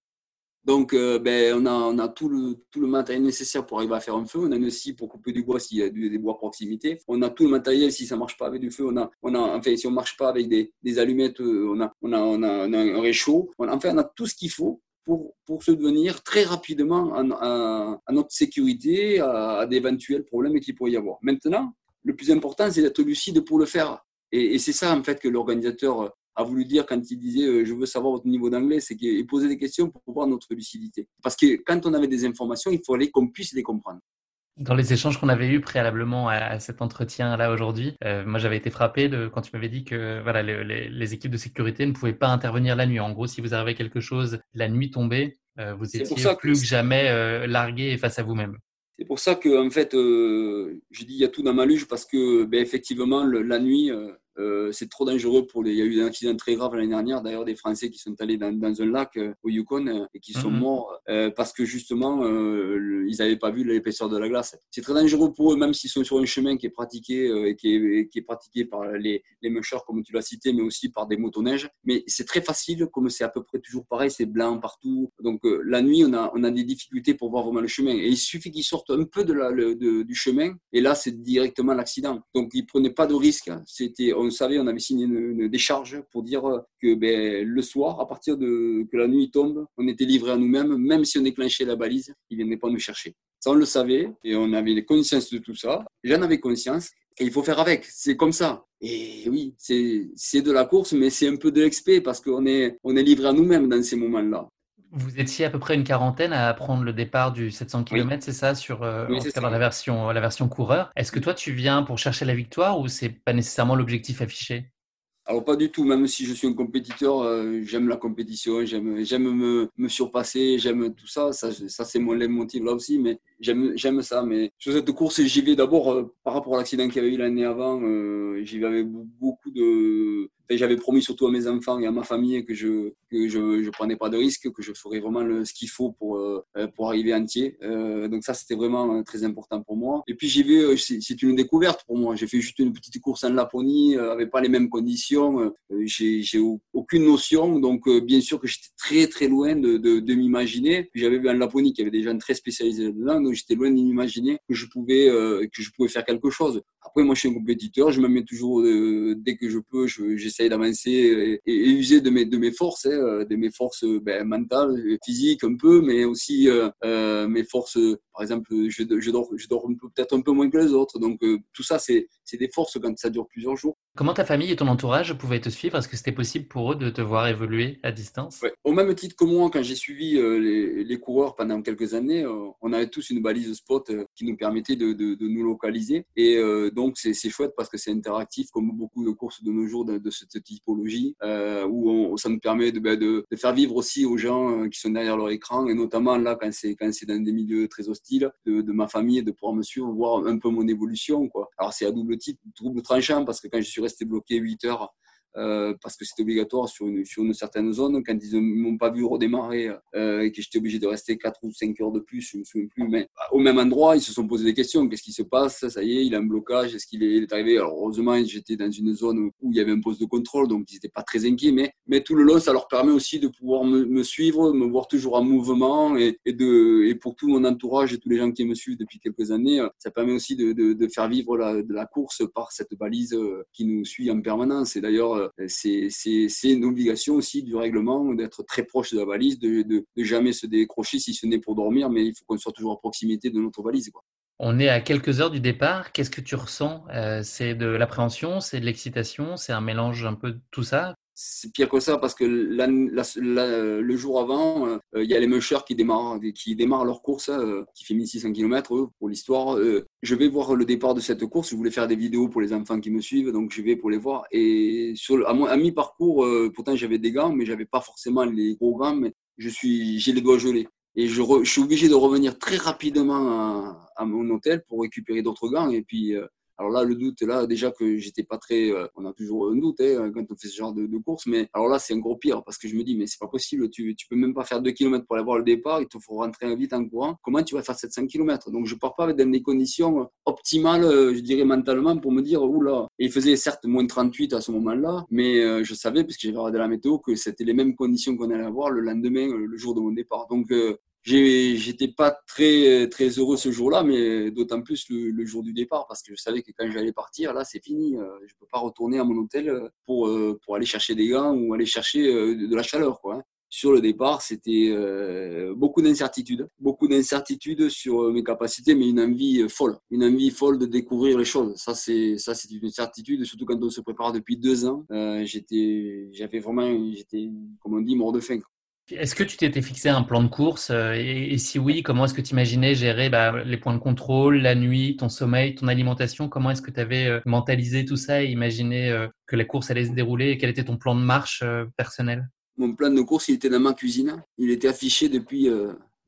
Donc, euh, ben, on a, on a tout, le, tout le matériel nécessaire pour arriver à faire un feu. On a une scie pour couper du bois s'il y a des bois à proximité. On a tout le matériel si ça marche pas avec du feu. On a, on a, enfin, si on marche pas avec des, des allumettes, euh, on a, on a, on a, un réchaud. enfin, on a tout ce qu'il faut pour, pour se devenir très rapidement à, notre sécurité, à, à d'éventuels problèmes qu'il pourrait y avoir. Maintenant, le plus important, c'est d'être lucide pour le faire. Et c'est ça, en fait, que l'organisateur a voulu dire quand il disait euh, je veux savoir votre niveau d'anglais, c'est qu'il posait des questions pour voir notre lucidité. Parce que quand on avait des informations, il fallait qu'on puisse les comprendre. Dans les échanges qu'on avait eus préalablement à, cet entretien-là aujourd'hui, euh, moi j'avais été frappé de, quand tu m'avais dit que voilà, les, les, équipes de sécurité ne pouvaient pas intervenir la nuit. En gros, si vous arrivait quelque chose, la nuit tombée, euh, vous étiez plus que, jamais euh, largué face à vous-même. C'est pour ça que en fait, je dis il y a tout dans ma luge parce que ben, effectivement le, la nuit, euh, c'est trop dangereux pour les. Il y a eu un accident très grave l'année dernière, d'ailleurs, des Français qui sont allés dans, dans un lac euh, au Yukon euh, et qui sont mhm. morts parce que justement, ils n'avaient pas vu l'épaisseur de la glace. C'est très dangereux pour eux, même s'ils sont sur un chemin qui est pratiqué et qui est, qui est pratiqué par les, les mushers, comme tu l'as cité, mais aussi par des motoneiges. Mais c'est très facile, comme c'est à peu près toujours pareil, c'est blanc partout. Donc la nuit, on a, on a des difficultés pour voir vraiment le chemin. Et il suffit qu'ils sortent un peu de la, le, de, du chemin, et là, c'est directement l'accident. Donc ils prenaient pas de risque. C'était on savait, on avait signé une, décharge pour dire que ben, le soir, à partir de que la nuit tombe, on était livré à nous-mêmes, même si on déclenchait la balise, ils ne venaient pas nous chercher. Ça, on le savait et on avait conscience de tout ça. J'en avais conscience et il faut faire avec. C'est comme ça. Et oui, c'est de la course, mais c'est un peu de l'expé parce qu'on est, on est livré à nous-mêmes dans ces moments-là. Vous étiez à peu près une quarantaine à prendre le départ du 700 km, c'est ça, sur euh, la version la version coureur. Est-ce que toi tu viens pour chercher la victoire ou c'est pas nécessairement l'objectif affiché? Alors pas du tout, même si je suis un compétiteur, euh, j'aime la compétition, j'aime j'aime me, me surpasser, j'aime tout ça, ça, ça c'est mon motif là aussi, mais j'aime j'aime ça. Mais sur cette course, j'y vais d'abord euh, par rapport à l'accident qu'il y avait eu l'année avant, euh, j'y vais avec beaucoup de j'avais promis surtout à mes enfants et à ma famille que je que je, je prenais pas de risques, que je ferais vraiment le, ce qu'il faut pour euh, pour arriver entier. Euh, donc ça c'était vraiment euh, très important pour moi. Et puis j'y vais, c'est une découverte pour moi. J'ai fait juste une petite course en Laponie, avec pas les mêmes conditions. J'ai aucune notion, donc bien sûr que j'étais très très loin de de, de m'imaginer. J'avais vu en Laponie qu'il y avait des gens très spécialisés là-dedans, donc j'étais loin d'imaginer que je pouvais que je pouvais faire quelque chose. Après moi je suis un compétiteur, je me mets toujours dès que je peux, j'essaie d'avancer et, user de mes, de mes forces, hein, de mes forces ben, mentales, physiques un peu, mais aussi euh, euh, mes forces, par exemple, je, dors, je dors peut-être un peu moins que les autres. Donc euh, tout ça, c'est des forces quand ça dure plusieurs jours. Comment ta famille et ton entourage pouvaient te suivre? Est-ce que c'était possible pour eux de te voir évoluer à distance? Au même titre que moi, quand j'ai suivi les, les, coureurs pendant quelques années, on avait tous une balise spot qui nous permettait de, de, de nous localiser. Et donc c'est chouette parce que c'est interactif comme beaucoup de courses de nos jours de, de ce typologie, euh, où ça nous permet ben, de, faire vivre aussi aux gens euh, qui sont derrière leur écran, et notamment là, quand c'est c'est dans des milieux très hostiles, de, de, ma famille, de pouvoir me suivre, voir un peu mon évolution. Quoi. Alors c'est à double type, double tranchant, parce que quand je suis resté bloqué 8 heures euh, parce que c'est obligatoire sur une, sur une certaine zone. Quand ils ne m'ont pas vu redémarrer euh, et que j'étais obligé de rester 4 ou 5 heures de plus, je ne me souviens plus, mais au même endroit, ils se sont posé des questions. Qu'est-ce qui se passe? Ça y est, il a un blocage. Est-ce qu'il est, arrivé? Alors, heureusement, j'étais dans une zone où il y avait un poste de contrôle, donc ils n'étaient pas très inquiets. Mais, mais tout le long, ça leur permet aussi de pouvoir me, me suivre, me voir toujours en mouvement et, et, de, et pour tout mon entourage et tous les gens qui me suivent depuis quelques années, ça permet aussi de, de, de faire vivre la, de la course par cette balise qui nous suit en permanence. Et d'ailleurs, euh, c'est une obligation aussi du règlement d'être très proche de la valise, de, de, jamais se décrocher si ce n'est pour dormir, mais il faut qu'on soit toujours à proximité de notre valise. On est à quelques heures du départ. Qu'est-ce que tu ressens? Euh, C'est de l'appréhension, c'est de l'excitation, c'est un mélange un peu de tout ça? C'est pire que ça parce que le jour avant, euh, il y a les mushers qui démarrent, qui démarrent leur course, euh, qui fait 1600 km pour l'histoire. Euh, je vais voir le départ de cette course. Je voulais faire des vidéos pour les enfants qui me suivent, donc je vais pour les voir. Et à, mi-parcours, pourtant j'avais des gants, mais j'avais pas forcément les gros gants. Mais je suis, j'ai les doigts gelés. Et je, je, suis obligé de revenir très rapidement à, à mon hôtel pour récupérer d'autres gants. Et puis alors là, le doute, là, déjà que j'étais pas très. Euh, on a toujours un doute hein, quand on fait ce genre de, course, mais alors là, c'est encore pire parce que je me dis, mais c'est pas possible, tu, peux même pas faire 2 km pour aller voir le départ, il te faut rentrer vite en courant. Comment tu vas faire 700 km Donc je pars pas dans des conditions optimales, je dirais mentalement, pour me dire, oula. Et il faisait certes moins de 38 à ce moment-là, mais euh, je savais, puisque j'avais regardé la météo, que c'était les mêmes conditions qu'on allait avoir le lendemain, le jour de mon départ. Donc euh, j'étais pas très très heureux ce jour-là, mais d'autant plus le, jour du départ parce que je savais que quand j'allais partir, là c'est fini, euh, je peux pas retourner à mon hôtel euh, pour euh, pour aller chercher des gants ou aller chercher de la chaleur quoi. Hein. Sur le départ, c'était beaucoup d'incertitudes, beaucoup d'incertitudes sur mes capacités, mais une envie folle, une envie folle de découvrir les choses. Ça c'est ça c'est une certitude, surtout quand on se prépare depuis deux ans. j'étais, j'avais vraiment, j'étais, comme on dit, mort de faim. Est-ce que tu t'étais fixé un plan de course euh, et, si oui, comment est-ce que tu imaginais gérer bah, les points de contrôle, la nuit, ton sommeil, ton alimentation? Comment est-ce que tu avais euh, mentalisé tout ça et imaginé euh, que la course allait se dérouler et quel était ton plan de marche personnel? Mon plan de course, il était dans ma cuisine. Il était affiché depuis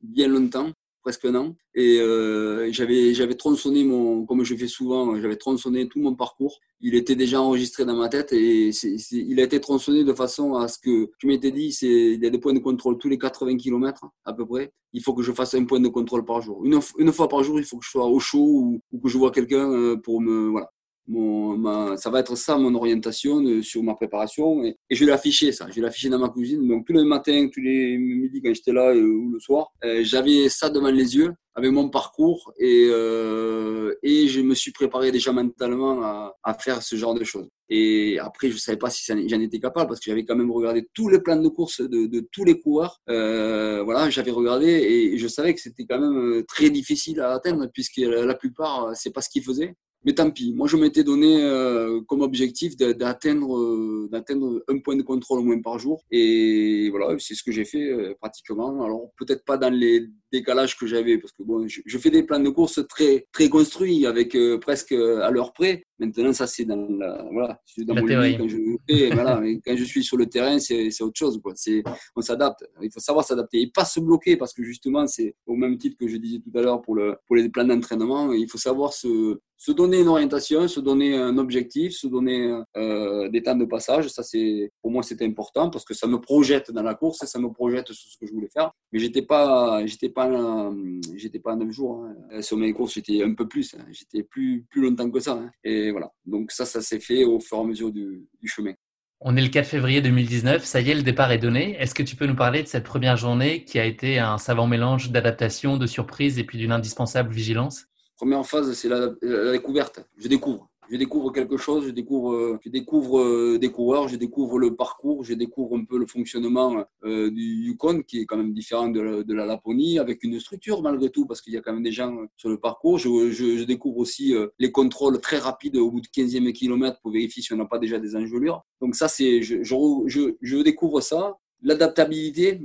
bien longtemps presque un an. Et euh, j'avais, tronçonné mon, comme je fais souvent, j'avais tronçonné tout mon parcours. Il était déjà enregistré dans ma tête et il a été tronçonné de façon à ce que je m'étais dit, c'est, il y a des points de contrôle tous les 80 km à peu près. Il faut que je fasse un point de contrôle par jour. Une, une fois par jour, il faut que je sois au chaud ou, ou que je vois quelqu'un euh, pour me, voilà, mon, ma, ça va être ça mon orientation de, sur ma préparation et, je vais l'afficher ça, je vais l'afficher dans ma cuisine. Donc tous les matins, tous les midis quand j'étais là euh, ou le soir, euh, j'avais ça devant les yeux avec mon parcours et, euh, et je me suis préparé déjà mentalement à, faire ce genre de choses. Et après, je savais pas si j'en étais capable parce que j'avais quand même regardé tous les plans de course de, de tous les coureurs. Euh, voilà, j'avais regardé et je savais que c'était quand même très difficile à atteindre puisque la, la plupart c'est pas ce qu'ils faisaient. Mais tant pis. Moi, je m'étais donné euh, comme objectif d'atteindre euh, d'atteindre un point de contrôle au moins par jour. Et voilà, c'est ce que j'ai fait euh, pratiquement. Alors peut-être pas dans les décalages que j'avais, parce que bon, je, fais des plans de course très très construits avec presque à l'heure près. Maintenant, ça c'est dans la voilà, dans mon lit quand je fais, voilà, quand je suis sur le terrain, c'est autre chose quoi. C'est on s'adapte. Il faut savoir s'adapter et pas se bloquer parce que justement, c'est au même titre que je disais tout à l'heure pour le pour les plans d'entraînement, il faut savoir se se donner une orientation, se donner un objectif, se donner euh, des temps de passage. Ça, c'est pour moi, c'était important parce que ça me projette dans la course, et ça me projette sur ce que je voulais faire. Mais j'étais pas, j'étais pas, j'étais pas neuf jours. Hein. Sur mes courses, j'étais un peu plus. Hein. J'étais plus, plus longtemps que ça. Hein. Et voilà. Donc ça, ça s'est fait au fur et à mesure du, du chemin. On est le 4 février 2019, ça y est, le départ est donné. Est-ce que tu peux nous parler de cette première journée qui a été un savant mélange d'adaptation, de surprise et puis d'une indispensable vigilance? Première phase, c'est la, découverte. Je découvre. Je découvre quelque chose, je découvre, euh, je découvre euh, des coureurs, je découvre le parcours, je découvre un peu le fonctionnement euh, du Yukon qui est quand même différent de la, Laponie, avec une structure malgré tout, parce qu'il y a quand même des gens sur le parcours. Je, découvre aussi les contrôles très rapides au bout de 15e kilomètre pour vérifier si on n'a pas déjà des engelures. Donc ça, c'est, je, je découvre ça L'adaptabilité,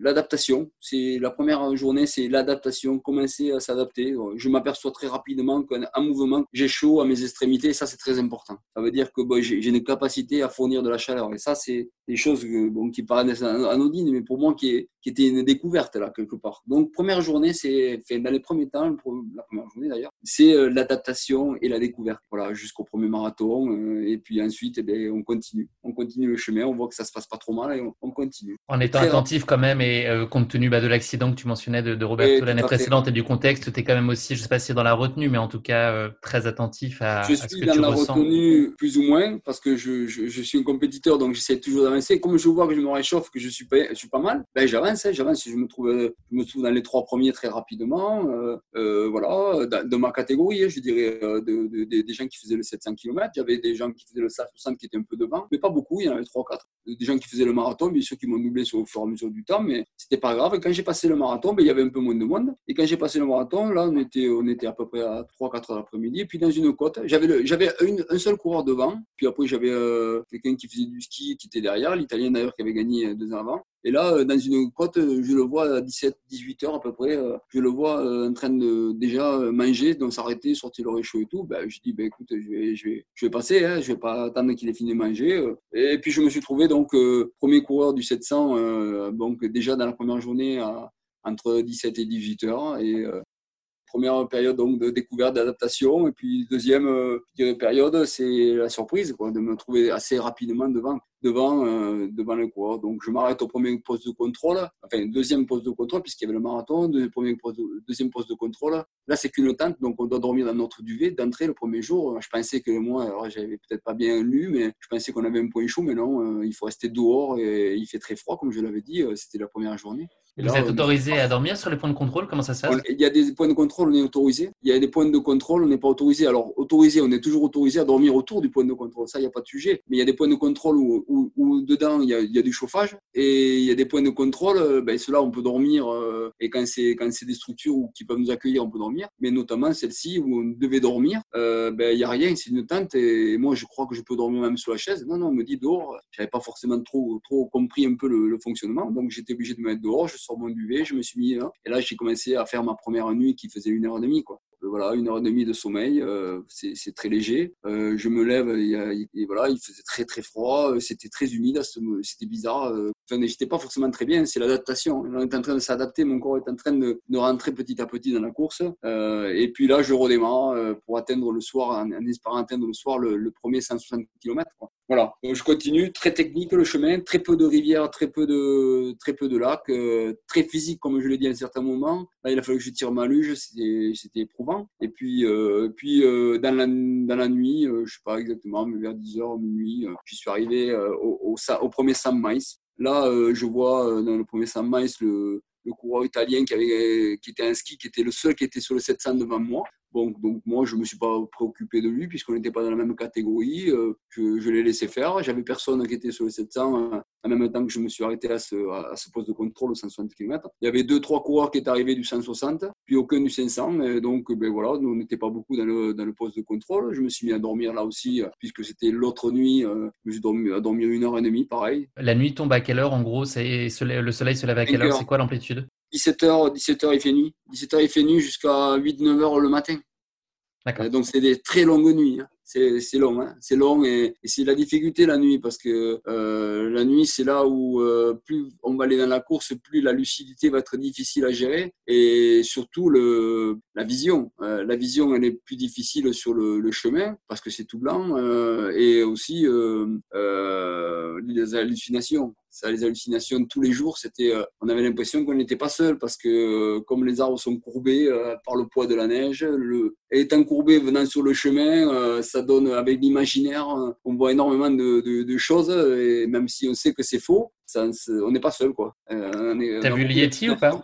l'adaptation, c'est la première journée, c'est l'adaptation, commencer à s'adapter. Je m'aperçois très rapidement qu'en mouvement, j'ai chaud à mes extrémités, ça c'est très important. Ça veut dire que j'ai une capacité à fournir de la chaleur. Et ça, c'est des choses bon, qui paraissent anodines, mais pour moi qui, est, qui était une découverte là quelque part. Donc première journée, c'est dans les premiers temps, la première journée d'ailleurs, c'est euh, l'adaptation et la découverte. Voilà, jusqu'au premier marathon. Euh, et puis ensuite, eh bien, on continue, on continue le chemin. On voit que ça se passe pas trop mal et on continue en étant attentif quand même et euh, compte tenu bah, de l'accident que tu mentionnais de, de Roberto l'année précédente et du contexte, tu es quand même aussi, je sais pas si c'est dans la retenue, mais en tout cas très attentif à, je ce que tu ressens. Je suis dans la retenue plus ou moins parce que je, je, suis un compétiteur donc j'essaie toujours d'avancer. Comme je vois que je me réchauffe, que je suis pas, je suis pas mal, ben j'avance, hein, j'avance. Je me trouve, euh, je me trouve dans les trois premiers très rapidement. voilà, de ma catégorie, hein, je dirais, de, des gens qui faisaient le 700 km. J'avais des gens qui faisaient le 60 qui étaient un peu devant, mais pas beaucoup. Il y en avait trois, quatre. Des gens qui faisaient le marathon, bien sûr, qui m'ont doublé sur, au fur et à mesure du temps, mais c'était pas grave. quand j'ai passé le marathon, ben, il y avait un peu moins de monde. Et quand j'ai passé le marathon, là, on était, on était à peu près à 3-4 heures l'après-midi. Et puis dans une côte, j'avais, un seul coureur devant. Puis après, j'avais euh, quelqu'un qui faisait du ski qui était derrière, l'Italien d'ailleurs qui avait gagné deux ans avant. Et là, euh, dans une côte, je le vois à 17, 18 heures à peu près, euh, je le vois en train de déjà manger, donc s'arrêter, sortir le réchaud et tout. Ben, je dis, ben, écoute, je vais, je vais, je vais passer, hein, je vais pas attendre qu'il ait fini de manger. Et puis je me suis trouvé premier coureur du 700, donc déjà dans la première journée entre 17 et 18 heures. Et première période donc de découverte, d'adaptation. Et puis deuxième période, c'est la surprise, de me trouver assez rapidement devant devant, euh, devant le coureur. Donc, je m'arrête au premier poste de contrôle, enfin, deuxième poste de contrôle, puisqu'il y avait le marathon, deuxième, poste de, contrôle. Là, c'est qu'une tente, donc on doit dormir dans notre duvet d'entrée le premier jour. Je pensais que moi, alors j'avais peut-être pas bien lu, mais je pensais qu'on avait un point chaud, mais non, euh, il faut rester dehors et il fait très froid, comme je l'avais dit, euh, c'était la première journée. Vous êtes autorisé à dormir sur les points de contrôle? Comment ça se passe? Il y a des points de contrôle, on est autorisé. Il y a des points de contrôle, on n'est pas autorisé. Alors, autorisé, on est toujours autorisé à dormir autour du point de contrôle. Ça, il n'y a pas de sujet. Mais il y a des points de contrôle où, où, où dedans, il y, a, il y, a, du chauffage et il y a des points de contrôle. Euh, ben, ceux-là, on peut dormir. Euh, et quand c'est quand c'est des structures qui peuvent nous accueillir, on peut dormir. Mais notamment celle-ci où on devait dormir, euh, ben, il n'y a rien, c'est une tente. Et moi, je crois que je peux dormir même sur la chaise. Non, non, on me dit dehors. J'avais pas forcément trop trop compris un peu le, fonctionnement. Donc j'étais obligé de me mettre dehors. Je sors mon duvet, je me suis mis là. Et là, j'ai commencé à faire ma première nuit qui faisait une heure et demie. Quoi voilà, une heure et demie de sommeil, euh, c'est très léger. Euh, je me lève, et, voilà, il faisait très très froid, euh, c'était très humide, c'était bizarre. Enfin, j'étais pas forcément très bien, c'est l'adaptation. On est en train de s'adapter, mon corps est en train de, rentrer petit à petit dans la course. et puis là, je redémarre pour atteindre le soir, en, espérant atteindre le soir le, premier 160 km. Voilà, je continue, très technique le chemin, très peu de rivières, très peu de, très peu de lacs, euh, très physique comme je l'ai dit à un certain moment. Là, il a fallu que je tire ma luge, c'était éprouvant. Et puis, euh, puis euh, dans, la, dans la nuit, je sais pas exactement, mais vers 10h, minuit, je suis arrivé au, au, au, premier Sam Mice. Là, je vois dans le premier Sam Mice le, le coureur italien qui, avait, qui était un ski, qui était le seul qui était sur le 700 devant moi. Bon, donc moi, je me suis pas préoccupé de lui puisqu'on n'était pas dans la même catégorie. Euh, je, je l'ai laissé faire. J'avais personne qui était sur le 700 euh, en même temps que je me suis arrêté à ce, à ce poste de contrôle au 160 km. Il y avait deux, trois coureurs qui étaient arrivés du 160, puis aucun du 500. Et donc, ben voilà, nous, on n'était pas beaucoup dans le, dans le poste de contrôle. Je me suis mis à dormir là aussi, puisque c'était l'autre nuit. je me suis dormi, à dormir une heure et demie, pareil. La nuit tombe à quelle heure, en gros? C'est Le soleil se lève à quelle heure C'est quoi l'amplitude? 17h, 17h, il fait nuit. 17h, il fait nuit jusqu'à 8-9 h le matin. Donc, c'est des très longues nuits. Hein c'est long, hein c'est long et, c'est la difficulté la nuit parce que euh, la nuit c'est là où euh, plus on va aller dans la course, plus la lucidité va être difficile à gérer et surtout le, la vision. Euh, la vision elle est plus difficile sur le, le chemin parce que c'est tout blanc euh, et aussi euh, les hallucinations. Ça, les hallucinations tous les jours, c'était, on avait l'impression qu'on n'était pas seul parce que comme les arbres sont courbés par le poids de la neige, le, étant courbé venant sur le chemin, ça donne avec l'imaginaire, on voit énormément de, choses, et même si on sait que c'est faux, ça, on n'est pas seul. quoi. Euh, T'as vu le Yeti ou pas?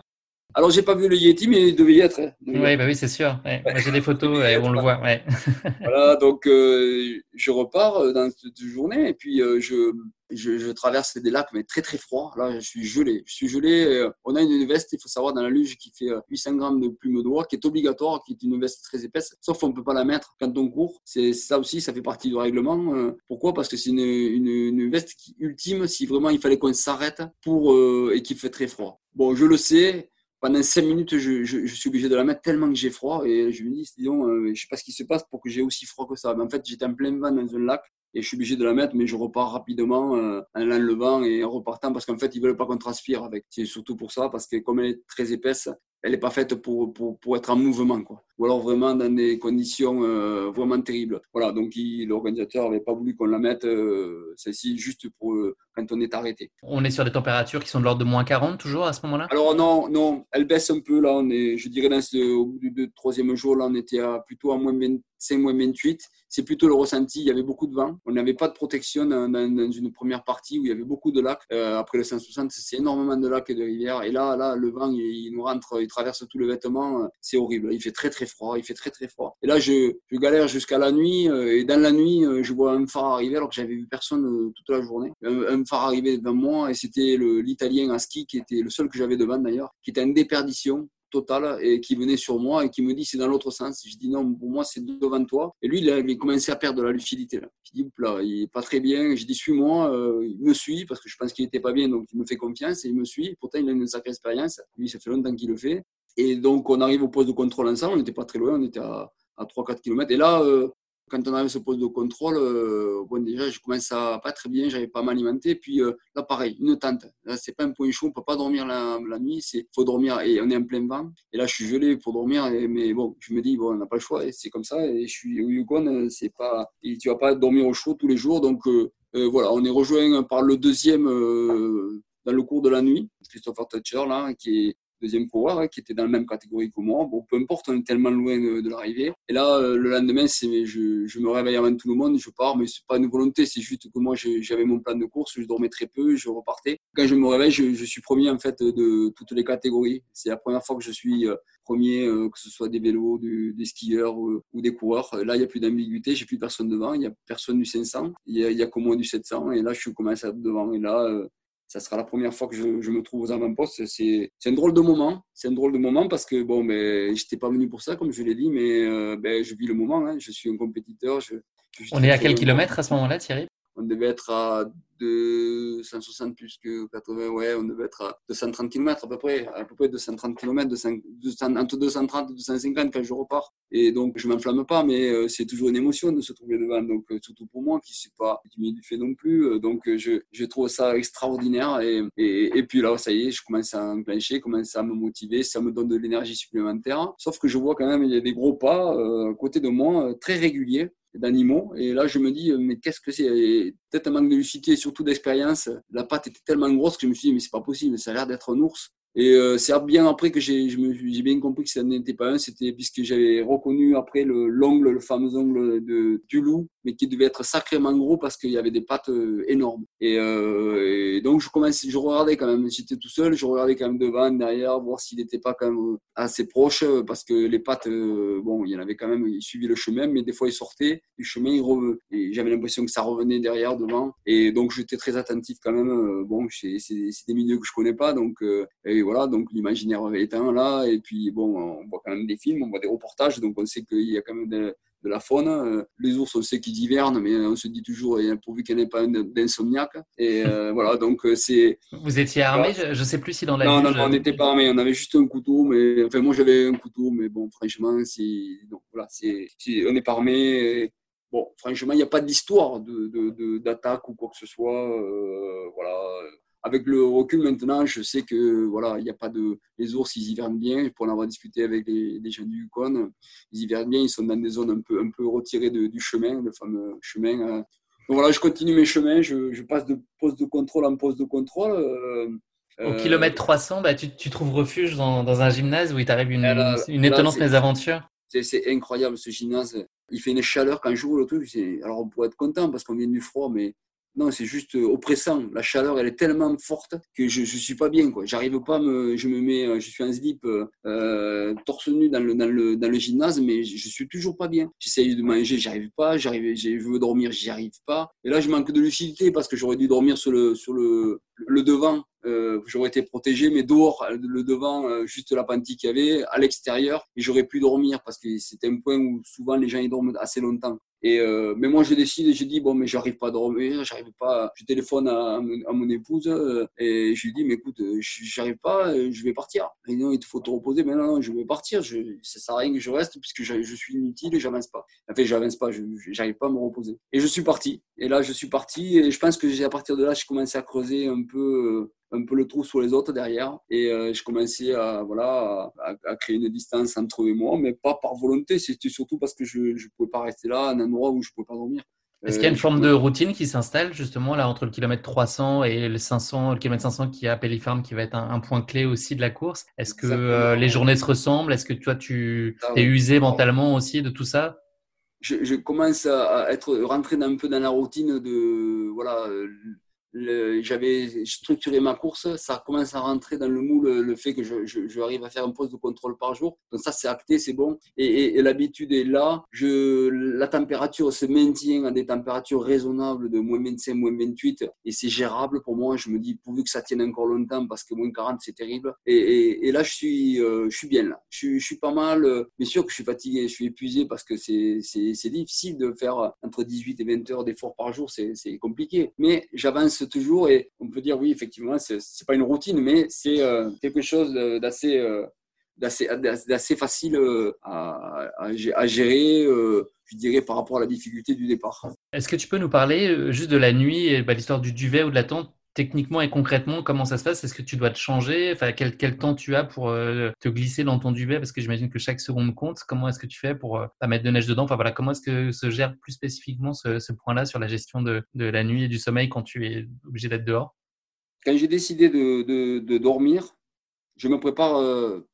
Alors, j'ai pas vu le Yeti, mais il devait y être. Hein. Oui, bah oui, c'est sûr. J'ai des photos et on le voit. [laughs] voilà, donc euh, je repars euh, dans cette journée et puis je, je, traverse des lacs, mais très très froids. Là, je suis gelé. Je suis gelé. Euh, on a une veste, il faut savoir, dans la luge qui fait 800 euh, grammes de plume d'oie, qui est obligatoire, qui est une veste très épaisse, sauf qu'on ne peut pas la mettre quand on court. C'est ça aussi, ça fait partie du règlement. Euh. Pourquoi? Parce que c'est une, une, veste qui, ultime si vraiment il fallait qu'on s'arrête pour et qu'il fait très froid. Bon, je le sais. Pendant 5 minutes, je, je, suis obligé de la mettre tellement que j'ai froid et je me dis, disons, je sais pas ce qui se passe pour que j'ai aussi froid que ça. Mais en fait, j'étais en plein vent dans un lac et je suis obligé de la mettre, mais je repars rapidement euh, en l'enlevant et en repartant parce qu'en fait, ils veulent pas qu'on transpire avec. C'est surtout pour ça, parce que comme elle est très épaisse, elle n'est pas faite pour, pour, pour, être en mouvement, quoi. Ou alors vraiment dans des conditions euh, vraiment terribles. Voilà, donc l'organisateur n'avait pas voulu qu'on la mette, euh, celle-ci, juste pour euh, quand on est arrêté. On est sur des températures qui sont de l'ordre de moins 40 toujours à ce moment-là? Alors non, non, elle baisse un peu, là, on est, je dirais, dans ce, au bout du troisième jour, là, on était à, plutôt à moins 25, moins 28. C'est plutôt le ressenti, il y avait beaucoup de vent. On n'avait pas de protection dans, dans, une première partie où il y avait beaucoup de lacs. après le 160, c'est énormément de lacs et de rivières. Et là, là le vent, il, il nous rentre, traverse tous les vêtements, euh, c'est horrible. Il fait très très froid, il fait très très froid. Et là, je, je galère jusqu'à la nuit. Euh, et dans la nuit, euh, je vois un phare arriver alors que j'avais vu personne toute la journée. Un, phare arriver devant moi et c'était l'Italien à ski qui était le seul que j'avais devant d'ailleurs, qui était en déperdition total et qui venait sur moi et qui me dit c'est dans l'autre sens. Je dis non, pour moi c'est devant toi. Et lui, il avait commencé à perdre de la lucidité. Là. Je dis, là, il est pas très bien. Je dis, suis-moi. Euh, il me suit parce que je pense qu'il était pas bien, donc il me fait confiance et il me suit. Pourtant, il a une sacrée expérience. Lui, ça fait longtemps qu'il le fait. Et donc, on arrive au poste de contrôle ensemble. On n'était pas très loin, on était à, à 3-4 km. Et là, euh, quand on à ce poste de contrôle, euh, bon, déjà, je commence à pas très bien, j'avais pas m'alimenter. Puis euh, là, pareil, une tente. Là, c'est pas un point chaud, on peut pas dormir la, nuit, c'est faut dormir et on est en plein vent. Et là, je suis gelé pour dormir, mais bon, je me dis, bon, on n'a pas le choix, c'est comme ça. Et je suis au Yukon, pas, et tu vas pas dormir au chaud tous les jours. Donc euh, voilà, on est rejoint par le deuxième dans le cours de la nuit, Christopher Thatcher, là, qui est deuxième coureur hein, qui était dans la même catégorie que moi. Bon, peu importe, on est tellement loin de, l'arrivée. Et là, euh, le lendemain, c'est, je, me réveille avant tout le monde, je pars, mais c'est pas une volonté, c'est juste que moi, j'avais mon plan de course, je dormais très peu, je repartais. Quand je me réveille, je, suis premier en fait de toutes les catégories. C'est la première fois que je suis euh, premier, euh, que ce soit des vélos, des skieurs ou, des coureurs. Là, il n'y a plus d'ambiguïté, j'ai plus personne devant, il n'y a personne du 500, il y a, qu'au moins du 700. Et là, je suis commencé à devant. Et là, ça sera la première fois que je, me trouve aux avant-postes. C'est un drôle de moment. C'est un drôle de moment parce que bon, mais je n'étais pas venu pour ça, comme je l'ai dit, mais euh, ben, je vis le moment. Hein. Je suis un compétiteur. On est à quel kilomètre à ce moment-là, Thierry? On devait être à 260 plus que 80, ouais, on devait être à 230 km à peu près, à peu près 230 km, entre 230 et 250 quand je repars. Et donc, je m'enflamme pas, mais euh, c'est toujours une émotion de se trouver devant. Donc, euh, surtout pour moi, qui ne suis pas du fait non plus. Euh, donc, je, je trouve ça extraordinaire. Et, puis là, ça y est, je commence à enclencher, commence à me motiver, ça me donne de l'énergie supplémentaire. Sauf que je vois quand même, il y a des gros pas à côté de moi, très réguliers d'animaux. Et là, je me dis, mais qu'est-ce que c'est? Peut-être un manque de lucidité, surtout d'expérience. La patte était tellement grosse que je me suis dit, mais c'est pas possible, ça a l'air d'être un ours. Et euh, c'est bien après que j'ai bien compris que ça n'était pas un, c'était puisque j'avais reconnu après l'ongle, le, fameux ongle de, du loup, mais qui devait être sacrément gros parce qu'il y avait des pattes énormes. Et, donc je commençais, je regardais quand même, j'étais tout seul, je regardais quand même devant, derrière, voir s'il n'était pas quand même assez proche, parce que les pattes, bon, il y en avait quand même, il suivait le chemin, mais des fois il sortait du chemin, il et j'avais l'impression que ça revenait derrière, devant, et donc j'étais très attentif quand même. Bon, c'est des milieux que je connais pas, donc et voilà, donc l'imaginaire éteint là, et puis bon, on voit quand même des films, on voit des reportages, donc on sait qu'il y a quand même de, la faune. Euh, les ours, on sait qu'ils hivernent, mais on se dit toujours, pourvu qu'il n'y ait pas d'insomniaque. Et euh, [laughs] voilà, donc euh, c'est. Vous étiez armé Je ne sais plus si dans la. Non, non, on n'était pas armé. On avait juste un couteau, mais enfin, moi j'avais un couteau, mais bon, franchement, c'est. Donc voilà, c'est. On n'est pas armé. Bon, franchement, il n'y a pas d'histoire d'attaque de, de, ou quoi que ce soit. voilà avec le recul maintenant, je sais que voilà, il n'y a pas de les ours, ils hivernent bien. Pour en avoir discuté avec des, gens du Yukon, ils hivernent bien. Ils sont dans des zones un peu un peu retirées du chemin, le fameux chemin. Hein. Donc voilà, je continue mes chemins. Je, passe de poste de contrôle en poste de contrôle. Euh, Au kilomètre 300, bah, tu, tu trouves refuge dans, dans, un gymnase où il t'arrive une, une étonnante mésaventure. C'est incroyable ce gymnase. Il fait une chaleur quand j'ouvre le truc. Alors on pourrait être content parce qu'on vient du froid, mais non, c'est juste euh, oppressant. La chaleur, elle est tellement forte que je ne suis pas bien. J'arrive pas, me, je me mets, euh, je suis en slip, euh, torse nu dans le, dans, le, dans le gymnase, mais je, ne suis toujours pas bien. J'essaye de manger, j'arrive pas. J'arrive, je veux dormir, j'y arrive pas. Et là, je manque de lucidité parce que j'aurais dû dormir sur le, sur le, le devant. j'aurais été protégé, mais dehors, le devant, juste la pente qu'il y avait, à l'extérieur, et j'aurais pu dormir parce que c'était un point où souvent les gens y dorment assez longtemps. Et euh, mais moi, décide et je dis bon, mais j'arrive pas à dormir, j'arrive pas. Je téléphone à, mon épouse euh, et je lui dis mais écoute, euh, j'arrive pas, je vais partir. Et non, il faut te reposer. Mais non, non, je vais partir. Je, ça sert à rien que je reste puisque je, suis inutile et j'avance pas. En fait, j'avance pas, j'arrive pas à me reposer. Et je suis parti. Et là, je suis parti et je pense que à partir de là, je commençais à creuser un peu un peu le trou sur les autres derrière. Et euh, je commençais à, voilà, à, créer une distance entre eux et moi, mais pas par volonté. C'était surtout parce que je ne pouvais pas rester là, à un endroit où je ne pouvais pas dormir. Est-ce qu'il y a une euh, forme de routine qui s'installe justement là entre le kilomètre 300 et le 500, le kilomètre 500 qui est à Pellifarm, qui va être un, point clé aussi de la course? Est-ce que euh, les journées se ressemblent? Est-ce que toi tu es usé mentalement aussi de tout ça? Je, je, commence à être rentré un peu dans la routine de voilà j'avais structuré ma course, ça commence à rentrer dans le moule le fait que je, à faire un poste de contrôle par jour. Donc ça, c'est acté, c'est bon. Et, l'habitude est là. La température se maintient à des températures raisonnables de moins 25, moins 28. Et c'est gérable pour moi. Je me dis, pourvu que ça tienne encore longtemps, parce que moins 40, c'est terrible. Et, là, je suis, euh, je suis bien là. Je, je, suis pas mal. Bien sûr que je suis fatigué, je suis épuisé parce que c'est difficile de faire entre 18 et 20 heures d'efforts par jour. C'est compliqué. Mais j'avance toujours et on peut dire oui, effectivement, c'est pas une routine, mais c'est euh, quelque chose d'assez euh, d'assez facile euh, à, à, gérer, je dirais, par rapport à la difficulté du départ. Est-ce que tu peux nous parler juste de la nuit, et bah, l'histoire du duvet ou de la tente? Techniquement et concrètement, comment ça se passe? Est-ce que tu dois te changer? Quel, temps tu as pour euh, te glisser dans ton duvet? Parce que j'imagine que chaque seconde compte. Comment est-ce que tu fais pour euh, pas mettre de neige dedans? Voilà, comment est-ce que se gère plus spécifiquement ce, point-là sur la gestion de, la nuit et du sommeil quand tu es obligé d'être dehors? Quand j'ai décidé de, de, dormir, je me prépare euh,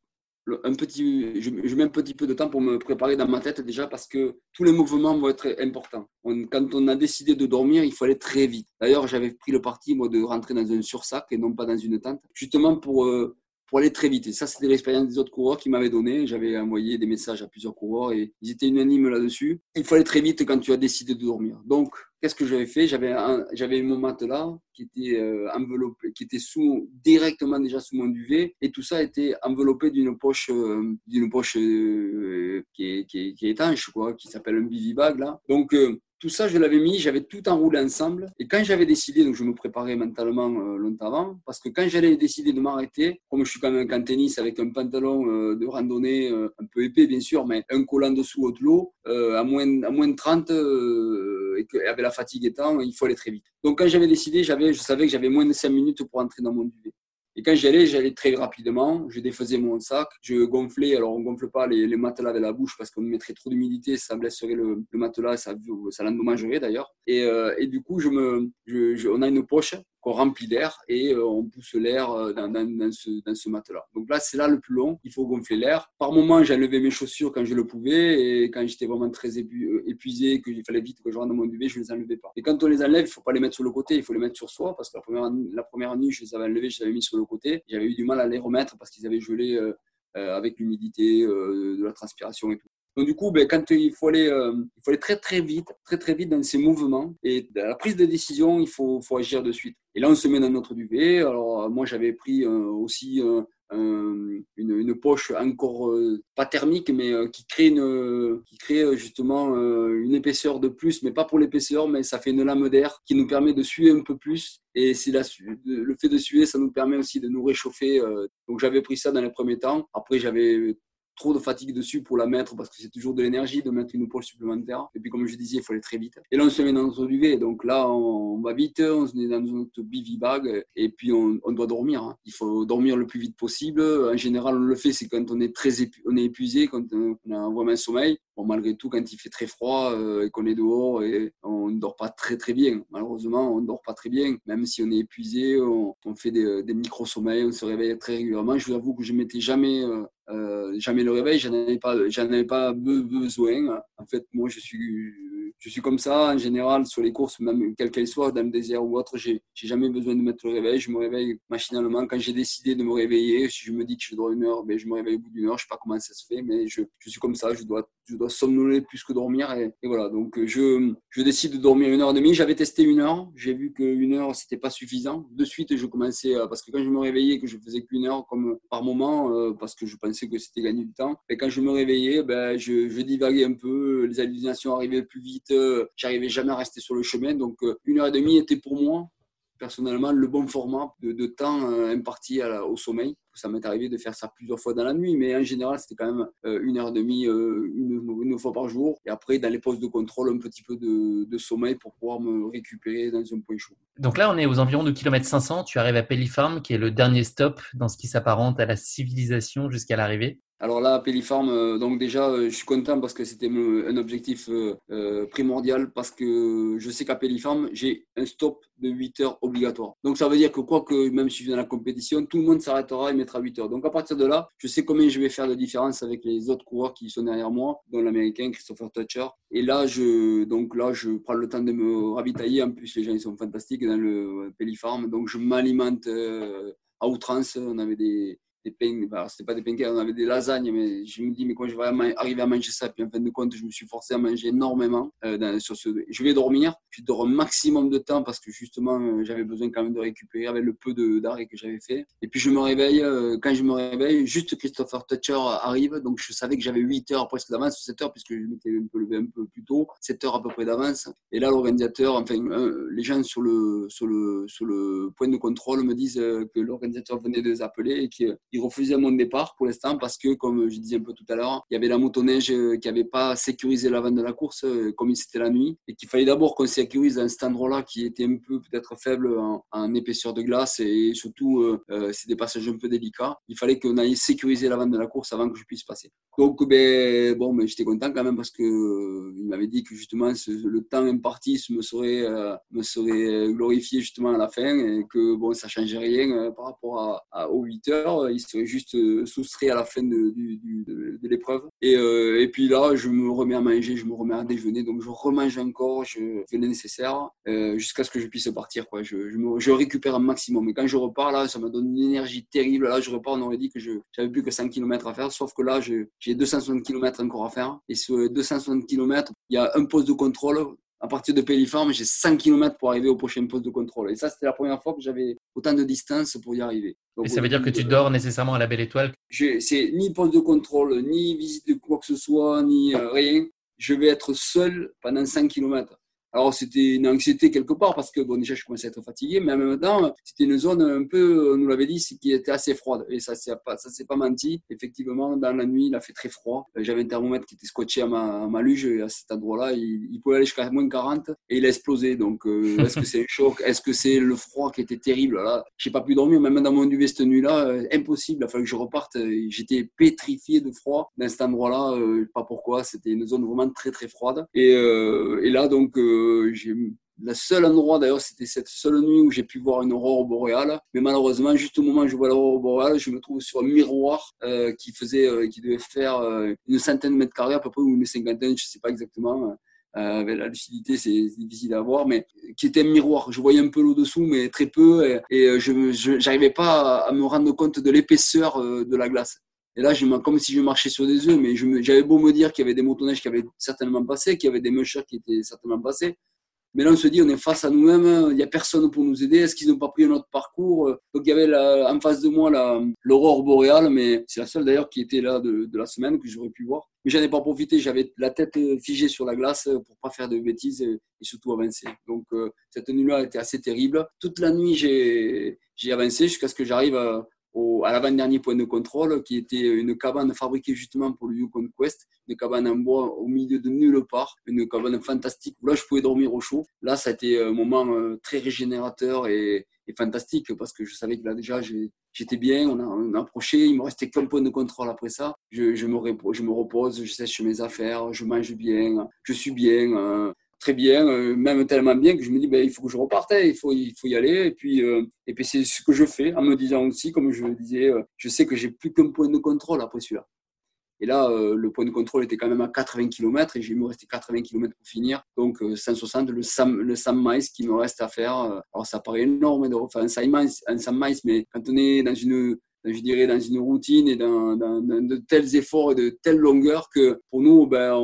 un petit, je, mets un petit peu de temps pour me préparer dans ma tête déjà parce que tous les mouvements vont être importants. quand on a décidé de dormir, il faut aller très vite. D'ailleurs, j'avais pris le parti moi de rentrer dans un sursac et non pas dans une tente, justement pour euh, pour aller très vite. Et ça, c'était l'expérience des autres coureurs qui m'avaient donné. J'avais envoyé des messages à plusieurs coureurs et ils étaient unanimes là-dessus. Il faut aller très vite quand tu as décidé de dormir. Donc, qu'est-ce que j'avais fait? J'avais j'avais mon matelas qui était euh, enveloppé, qui était sous directement déjà sous mon duvet, et tout ça était enveloppé d'une poche, euh, d'une poche euh, qui, est, qui, est, étanche, quoi, qui s'appelle un bivy bag là. Donc tout ça, je l'avais mis, j'avais tout enroulé ensemble. Et quand j'avais décidé, donc je me préparais mentalement euh, longtemps avant, parce que quand j'allais décider de m'arrêter, comme je suis quand même en tennis avec un pantalon euh, de randonnée euh, un peu épais, bien sûr, mais un collant dessous de l'eau, à, moins, à moins de 30, et, que, avec la fatigue étant, il faut aller très vite. Donc quand j'avais décidé, j'avais, je savais que j'avais moins de 5 minutes pour entrer dans mon duvet. Et quand j'y allais, j'allais très rapidement. Je défaisais mon sac. Je gonflais. Alors, on gonfle pas les, matelas avec la bouche parce qu'on mettrait trop d'humidité. Ça blesserait le, matelas. Ça, ça l'endommagerait d'ailleurs. Et, euh, du coup, je me, on a une poche qu'on remplit d'air et on pousse l'air dans, dans, ce, matelas. Donc là, c'est là le plus long. Il faut gonfler l'air. Par moment, j'enlevais mes chaussures quand je le pouvais et quand j'étais vraiment très épuisé, qu'il fallait vite que je rentre dans mon duvet, je ne les enlevais pas. Et quand on les enlève, il ne faut pas les mettre sur le côté, il faut les mettre sur soi parce que la première, la première nuit, je les avais enlevés, je les avais mis sur le côté. J'avais eu du mal à les remettre parce qu'ils avaient gelé avec l'humidité, de la transpiration et tout. Donc du coup, ben, quand il faut aller, euh, il faut aller très très vite, très très vite dans ces mouvements et la prise de décision, il faut, faut agir de suite. Et là, on se met dans notre duvet. Alors moi, j'avais pris euh, aussi euh, une, une, poche encore pas thermique, mais qui crée une, qui crée justement une épaisseur de plus, mais pas pour l'épaisseur, mais ça fait une lame d'air qui nous permet de suer un peu plus. Et c'est le fait de suer, ça nous permet aussi de nous réchauffer. Donc j'avais pris ça dans les premiers temps. Après, j'avais trop de fatigue dessus pour la mettre parce que c'est toujours de l'énergie de mettre une épaule supplémentaire. Et puis, comme je disais, il faut aller très vite. Et là, on se met dans notre duvet. Donc là, on, va vite, on se met dans notre bivy bag et puis on, doit dormir. Hein. Il faut dormir le plus vite possible. En général, on le fait, c'est quand on est très on est épuisé, quand on a vraiment un sommeil. Bon, malgré tout, quand il fait très froid euh, et qu'on est dehors, et on ne dort pas très très bien. Malheureusement, on ne dort pas très bien. Même si on est épuisé, on, fait des, des micro-sommeils, on se réveille très régulièrement. Je vous avoue que je ne m'étais jamais euh, euh, jamais le réveil, j'en avais pas, j'en avais pas besoin. En fait, moi, je suis, je suis comme ça en général sur les courses, même quelles qu'elles soient, dans le désert ou autre, j'ai, j'ai jamais besoin de mettre le réveil. Je me réveille machinalement quand j'ai décidé de me réveiller. Si je me dis que je dois une heure, ben, je me réveille au bout d'une heure. Je sais pas comment ça se fait, mais je, je suis comme ça. Je dois somnoler plus que dormir et, voilà. Donc, je, je décide de dormir une heure et demie. J'avais testé une heure. J'ai vu qu'une heure c'était pas suffisant. De suite, je commençais parce que quand je me réveillais, que je faisais qu'une heure comme par moment, euh, parce que je pensais que c'était gagner du temps. Et quand je me réveillais, ben, je, je divaguais un peu, les hallucinations arrivaient plus vite, euh, j'arrivais jamais à rester sur le chemin. Donc, euh, une heure et demie était pour moi, personnellement, le bon format de, temps euh, imparti au sommeil. Ça m'est arrivé de faire ça plusieurs fois dans la nuit, mais en général, c'était quand même une heure et demie, une, une, fois par jour. Et après, dans les postes de contrôle, un petit peu de, de, sommeil pour pouvoir me récupérer dans un point chaud. Donc là, on est aux environs de kilomètre 500. Tu arrives à Pellifarm, qui est le dernier stop dans ce qui s'apparente à la civilisation jusqu'à l'arrivée. Alors là, Pellifarm, euh, donc déjà, euh, je suis content parce que c'était un objectif euh, primordial parce que je sais qu'à Pellifarm, j'ai un stop de 8 heures obligatoire. Donc ça veut dire que quoi que, même si je suis dans la compétition, tout le monde s'arrêtera et mettra 8 heures. Donc à partir de là, je sais combien je vais faire de différence avec les autres coureurs qui sont derrière moi, dont l'américain Christopher Toucher. Et là, je, donc là, je prends le temps de me ravitailler. En plus, les gens ils sont fantastiques dans le Pellifarm. Donc je m'alimente à outrance. On avait des, des pain, bah, c'était pas des pancakes, on avait des lasagnes, mais je me dis, mais quand je vais arriver à manger ça Puis en fin de compte, je me suis forcé à manger énormément. Euh, sur ce, je vais dormir, je dors un maximum de temps parce que justement, euh, j'avais besoin quand même de récupérer avec le peu d'arrêt que j'avais fait. Et puis je me réveille, euh, quand je me réveille, juste Christopher Toucher arrive, donc je savais que j'avais 8 heures presque d'avance, 7 heures, puisque je m'étais un peu levé un peu plus tôt, 7 heures à peu près d'avance. Et là, l'organisateur, enfin, les gens sur le, sur, le, sur le point de contrôle me disent que l'organisateur venait de les appeler et qu'il il refusait mon départ pour l'instant parce que, comme je disais un peu tout à l'heure, il y avait la motoneige euh, qui n'avait pas sécurisé l'avant de la course, euh, comme c'était la nuit, et qu'il fallait d'abord qu'on sécurise un cet endroit-là qui était un peu peut-être faible en, épaisseur de glace et surtout, euh, c'est des passages un peu délicats. Il fallait qu'on aille sécuriser l'avant de la course avant que je puisse passer. Donc, ben, bon, mais j'étais content quand même parce que il m'avait dit que justement le temps imparti me serait, me serait glorifié justement à la fin et que bon, ça changeait rien par rapport à, aux 8 heures serait juste euh, soustrait à la fin de, l'épreuve. Et, euh, et, puis là, je me remets à manger, je me remets à déjeuner, donc je remange encore, je fais le nécessaire euh, jusqu'à ce que je puisse partir. Quoi. Je, je, récupère un maximum. Et quand je repars, là, ça me donne une énergie terrible. Là, je repars, on aurait dit que je n'avais plus que 5 km à faire, sauf que là, j'ai 260 km encore à faire. Et sur 260 km, il y a un poste de contrôle à partir de Pelliforme, j'ai 5 km pour arriver au prochain poste de contrôle. Et ça, c'était la première fois que j'avais autant de distance pour y arriver. et ça veut dire que tu dors nécessairement à la belle étoile C'est ni poste de contrôle, ni visite de quoi que ce soit, ni euh, rien. Je vais être seul pendant 5 km. Alors, c'était une anxiété quelque part parce que, bon, déjà, je commençais à être fatigué, mais en même temps, c'était une zone un peu, on nous l'avait dit, qui était assez froide. Et ça, ça pas, ça s'est pas menti. Effectivement, dans la nuit, il a fait très froid. J'avais un thermomètre qui était scotché à ma, à ma luge et à cet endroit-là, il, pouvait aller jusqu'à moins 40 et il a explosé. Donc, euh, est-ce que c'est un [laughs] choc? Est-ce que c'est le froid qui était terrible? Là, j'ai pas pu dormir, même dans mon duvet cette nuit-là, euh, impossible. Il a fallu que je reparte. J'étais pétrifié de froid dans cet endroit-là. Euh, pas pourquoi. C'était une zone vraiment très, très froide. Et, et là, donc, j'ai le seul endroit d'ailleurs, c'était cette seule nuit où j'ai pu voir une aurore boréale. Mais malheureusement, juste au moment où je vois l'aurore boréale, je me trouve sur un miroir euh, qui faisait, euh, qui devait faire euh, une centaine de mètres carrés à peu près ou une cinquantaine, je sais pas exactement. la lucidité, c'est difficile à voir, mais qui était un miroir. Je voyais un peu l'eau dessous, mais très peu, et, et je n'arrivais pas à, me rendre compte de l'épaisseur de la glace. Et là, je, comme si je marchais sur des œufs, mais j'avais beau me dire qu'il y avait des motoneiges qui avaient certainement passé, qu'il y avait des mushers qui étaient certainement passés. Mais là, on se dit, on est face à nous-mêmes, il n'y a personne pour nous aider. Est-ce qu'ils n'ont pas pris un autre parcours? Donc, il y avait en face de moi l'aurore boréale, mais c'est la seule d'ailleurs qui était là de, la semaine que j'aurais pu voir. Mais j'en ai pas profité, j'avais la tête figée sur la glace pour pas faire de bêtises et, surtout avancer. Donc, euh, cette nuit-là était assez terrible. Toute la nuit, j'ai avancé jusqu'à ce que j'arrive à à l'avant-dernier point de contrôle, qui était une cabane fabriquée justement pour le Yukon Quest, une cabane en bois au milieu de nulle part, une cabane fantastique où là je pouvais dormir au chaud. Là, ça a été un moment euh, très régénérateur et, fantastique parce que je savais que là déjà j'étais bien, on a, on a, approché, il me restait qu'un point de contrôle après ça. Je, je, me, je me repose, je sèche mes affaires, je mange bien, je suis bien. Euh, très bien, euh, même tellement bien que je me dis, ben, il faut que je reparte, hein, il, faut, il faut y aller. Et puis, euh, puis c'est ce que je fais en me disant aussi, comme je le disais, euh, je sais que j'ai plus qu'un point de contrôle après celui-là. Et là, le point de contrôle était quand même à 80 km et il me restait 80 km pour finir. Donc 160, le Sam, le Sam Mice qui me reste à faire. alors ça paraît énorme refaire un Sam Mice, un Sam Mice, mais quand on est dans une je dirais, dans une routine et dans, de tels efforts et de telles longueurs que pour nous, ben,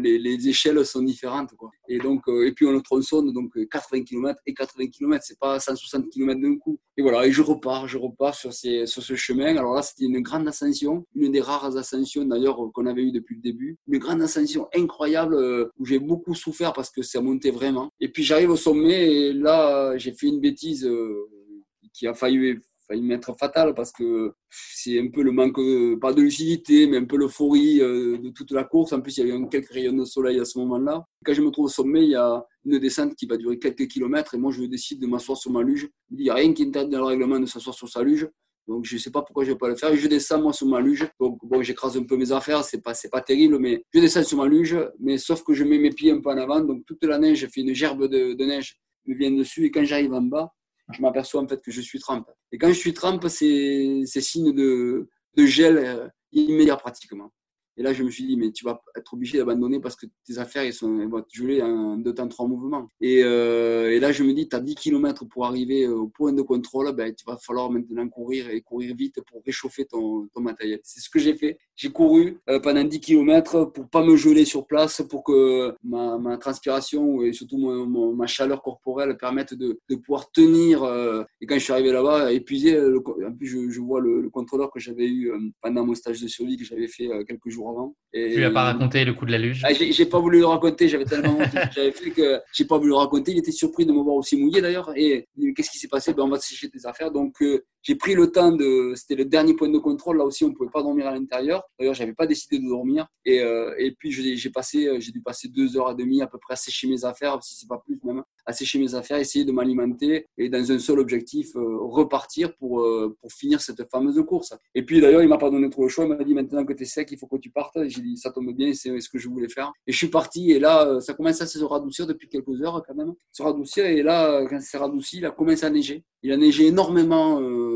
les, les, échelles sont différentes. Et, donc, euh, et puis on le tronçonne, donc 80 km et 80 km, c'est pas 160 km d'un coup. Et voilà, et je repars, je repars sur, ce chemin. Alors là, c'était une grande ascension, une des rares ascensions d'ailleurs qu'on avait eu depuis le début. Une grande ascension incroyable euh, où j'ai beaucoup souffert parce que ça montait vraiment. Et puis j'arrive au sommet et là, j'ai fait une bêtise euh, qui a failli failli m'être fatal parce que c'est un peu le manque, pas de lucidité, mais un peu l'euphorie euh, de toute la course. En plus, il y avait quelques rayons de soleil à ce moment-là. Quand je me trouve au sommet, il y a une descente qui va durer quelques kilomètres et moi, je décide de m'asseoir sur ma luge. Il n'y a rien qui interdit dans le règlement de s'asseoir sur sa luge. Donc, je ne sais pas pourquoi je ne vais pas le faire. Je descends, moi, sur ma luge. Donc, bon, j'écrase un peu mes affaires. C'est pas, pas terrible, mais je descends sur ma luge. Mais sauf que je mets mes pieds un peu en avant. Donc, toute la neige, j'ai fait une gerbe de, de neige me vient dessus. Et quand j'arrive en bas, je m'aperçois en fait que je suis trempe. Et quand je suis trempe, c'est signe de, gel euh, immédiat pratiquement. Et là, je me suis dit, mais tu vas être obligé d'abandonner parce que tes affaires, elles, vont être gelées en deux temps, trois mouvements. Et, euh, là, je me dis, tu as 10 km pour arriver au point de contrôle, ben, tu vas falloir maintenant courir et courir vite pour réchauffer ton matériel. C'est ce que j'ai fait. J'ai couru euh, pendant 10 km pour pas me geler sur place, pour que ma, ma transpiration et surtout ma chaleur corporelle permette de, de pouvoir tenir. Euh, et quand je suis arrivé là-bas, épuisé, en plus, je, je vois le, le contrôleur que j'avais eu pendant mon stage de survie que j'avais fait quelques jours avant. Et, tu lui as pas raconté le coup de la luge? Ah, J'ai pas voulu le raconter, j'avais tellement honte j'avais fait que j'ai pas voulu le raconter. Il était surpris de me voir aussi mouillé d'ailleurs. Et qu'est-ce qui s'est passé? Ben, On va sécher tes affaires. Donc euh, j'ai pris le temps de. C'était le dernier point de contrôle. Là aussi, on pouvait pas dormir à l'intérieur. D'ailleurs, j'avais pas décidé de dormir. Et, euh, et puis j'ai passé, euh, j'ai dû passer deux heures et demie à peu près à sécher mes affaires, si c'est pas plus même, à sécher mes affaires, essayer de m'alimenter et dans un seul objectif, repartir pour, pour finir cette fameuse course. Et puis d'ailleurs, il m'a pas donné trop le choix. Il m'a dit maintenant que tu es sec, il faut que tu partes. J'ai dit ça tombe bien, c'est ce que je voulais faire. Et je suis parti et là, ça commence à se radoucir depuis quelques heures quand même. Se radoucir et là, quand c'est radouci, il a commencé à neiger. Il a neigé énormément. Euh,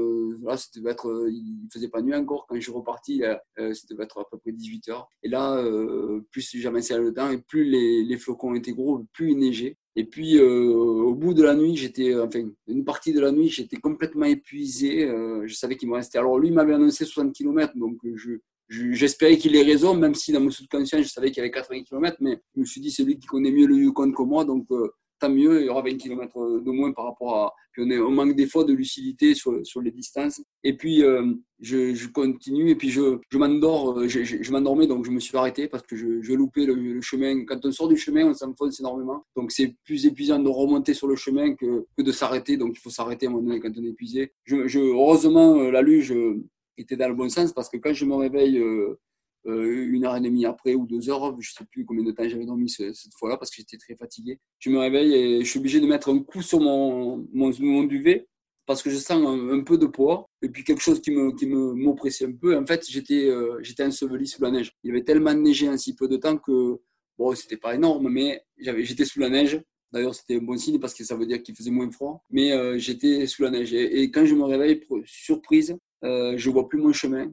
là, c'était être, euh, il faisait pas nuit encore quand je suis reparti. Euh, c'était être à peu près 18 heures. Et là, euh, plus j'avançais le temps et plus les, les, flocons étaient gros, plus il neigeait. Et puis, euh, au bout de la nuit, j'étais, enfin, une partie de la nuit, j'étais complètement épuisé. je savais qu'il me restait. Alors, lui, m'avait annoncé 60 km, donc je, J'espérais qu'il ait raison, même si dans mon subconscient, je savais qu'il y avait 80 km, mais je me suis dit, c'est lui qui connaît mieux le Yukon que moi, donc euh, tant mieux, il y aura 20 km de moins par rapport à. Puis on, est, on manque des fois de lucidité sur, sur les distances. Et puis, euh, je, je, continue, et puis je, je m'endors, euh, je, je, m'endormais, donc je me suis arrêté parce que je, loupais le, chemin. Quand on sort du chemin, on s'enfonce énormément. Donc c'est plus épuisant de remonter sur le chemin que, que de s'arrêter, donc il faut s'arrêter à un moment donné quand on est épuisé. Je, heureusement, la luge était dans le bon sens parce que quand je me réveille euh, euh, une heure et demie après ou deux heures, je ne sais plus combien de temps j'avais dormi cette fois-là parce que j'étais très fatigué. Je me réveille et je suis obligé de mettre un coup sur mon, mon, duvet parce que je sens un, peu de poids et puis quelque chose qui me qui me m'oppressait un peu. En fait, j'étais euh, j'étais enseveli sous la neige. Il y avait tellement neigé en si peu de temps que bon, c'était pas énorme, mais j'avais j'étais sous la neige D'ailleurs, c'était un bon signe parce que ça veut dire qu'il faisait moins froid. Mais euh, j'étais sous la neige. Et, quand je me réveille, surprise, euh, je vois plus mon chemin.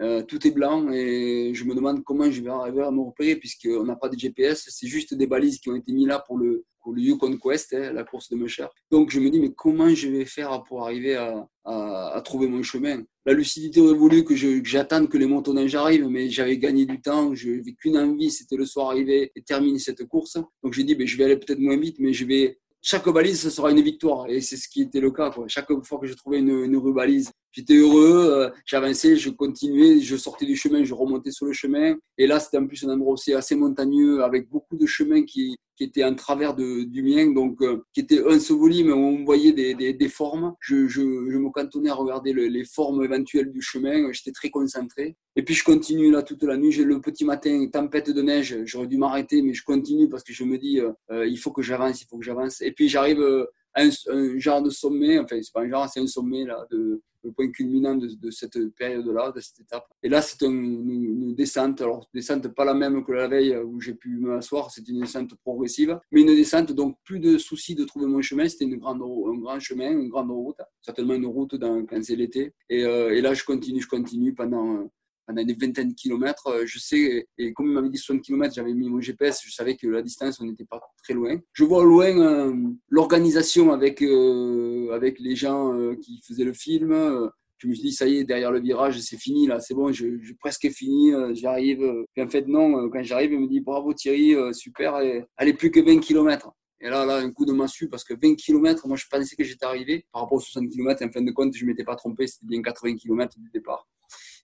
Euh, tout est blanc et je me demande comment je vais arriver à me repérer puisqu'on n'a pas de GPS, c'est juste des balises qui ont été mises là pour le, pour le Yukon Quest, hein, la course de Musher. Donc je me dis, mais comment je vais faire pour arriver à, à, trouver mon chemin? La lucidité aurait voulu que j'attende que les montagnes arrivent, mais j'avais gagné du temps, je n'avais qu'une envie, c'était le soir arriver et terminer cette course. Donc j'ai dit, je vais aller peut-être moins vite, mais je vais chaque balise, ce sera une victoire. Et c'est ce qui était le cas. Chaque fois que je trouvais une, une rue balise, j'étais heureux, euh, j'avançais, je continuais, je sortais du chemin, je remontais sur le chemin. Et là, c'était en plus un endroit aussi assez montagneux, avec beaucoup de chemins qui, qui étaient en travers de, du mien, donc euh, qui était enseveli, mais où on voyait des, des, formes. Je, je, me cantonnais à regarder les formes éventuelles du chemin. J'étais très concentré. Et puis je continue là toute la nuit. J'ai le petit matin, tempête de neige. J'aurais dû m'arrêter, mais je continue parce que je me dis, euh, il faut que j'avance, il faut que j'avance. Et puis j'arrive un, genre de sommet. Enfin, c'est pas un genre, c'est un sommet là de le point culminant de, cette période-là, de cette étape. Et là, c'est une, descente. Alors, descente pas la même que la veille où j'ai pu m'asseoir, c'est une descente progressive, mais une descente, donc plus de soucis de trouver mon chemin. C'était une grande, un grand chemin, une grande route, certainement une route dans, quand c'est l'été. Et, euh, et, là, je continue, je continue pendant pendant une vingtaine de kilomètres. Euh, je sais, et comme il m'avait dit 60 kilomètres, j'avais mis mon GPS, je savais que la distance, on n'était pas très loin. Je vois loin euh, l'organisation avec, euh, avec les gens qui faisaient le film. Je me suis dit, ça y est, derrière le virage, c'est fini, là, c'est bon, j'ai presque fini, j'arrive. Et en fait, non, quand j'arrive, il me dit, bravo Thierry, super, et, allez, plus que 20 kilomètres. Et là, là, un coup de massue, parce que 20 km, moi, je pensais que j'étais arrivé. Par rapport aux 60 km, en fin de compte, je m'étais pas trompé, c'était bien 80 km du départ.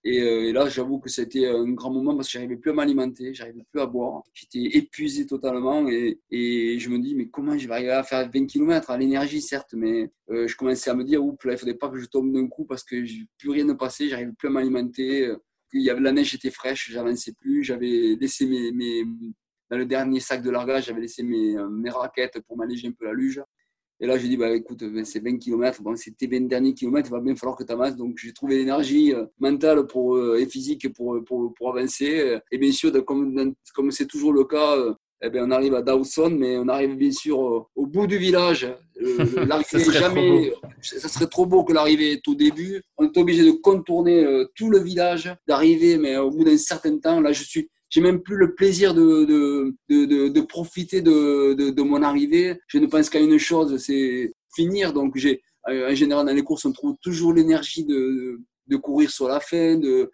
Euh, et, là, j'avoue que c'était un grand moment parce que j'arrivais plus à m'alimenter, j'arrivais plus à boire. J'étais épuisé totalement et, je me dis, mais comment je vais arriver à faire 20 km à l'énergie, certes, mais euh, je commençais à me dire, oups, là, il faudrait pas que je tombe d'un coup parce que plus rien ne passait, j'arrivais plus à m'alimenter. Il y avait, la neige était fraîche, j'avançais plus, j'avais laissé mes, dans le dernier sac de largage, j'avais laissé mes, mes raquettes pour m'alléger un peu la luge. Et là, j'ai dit, bah, écoute, ben, c'est 20 km. Bon, c'est tes 20 derniers kilomètres, il va bien falloir que tu avances. Donc, j'ai trouvé l'énergie euh, mentale pour, euh, et physique pour, pour, pour, avancer. Et bien sûr, comme, comme c'est toujours le cas, eh bien, on arrive à Dawson, mais on arrive bien sûr au bout du village. [laughs] ça, serait jamais, ça serait trop beau que l'arrivée est au début. On est obligé de contourner euh, tout le village, d'arriver, mais au bout d'un certain temps, là, je suis j'ai même plus le plaisir de, de, de, de profiter de, de, mon arrivée. Je ne pense qu'à une chose, c'est finir. Donc, j'ai, euh, en général, dans les courses, on trouve toujours l'énergie de, de courir sur la fin, de,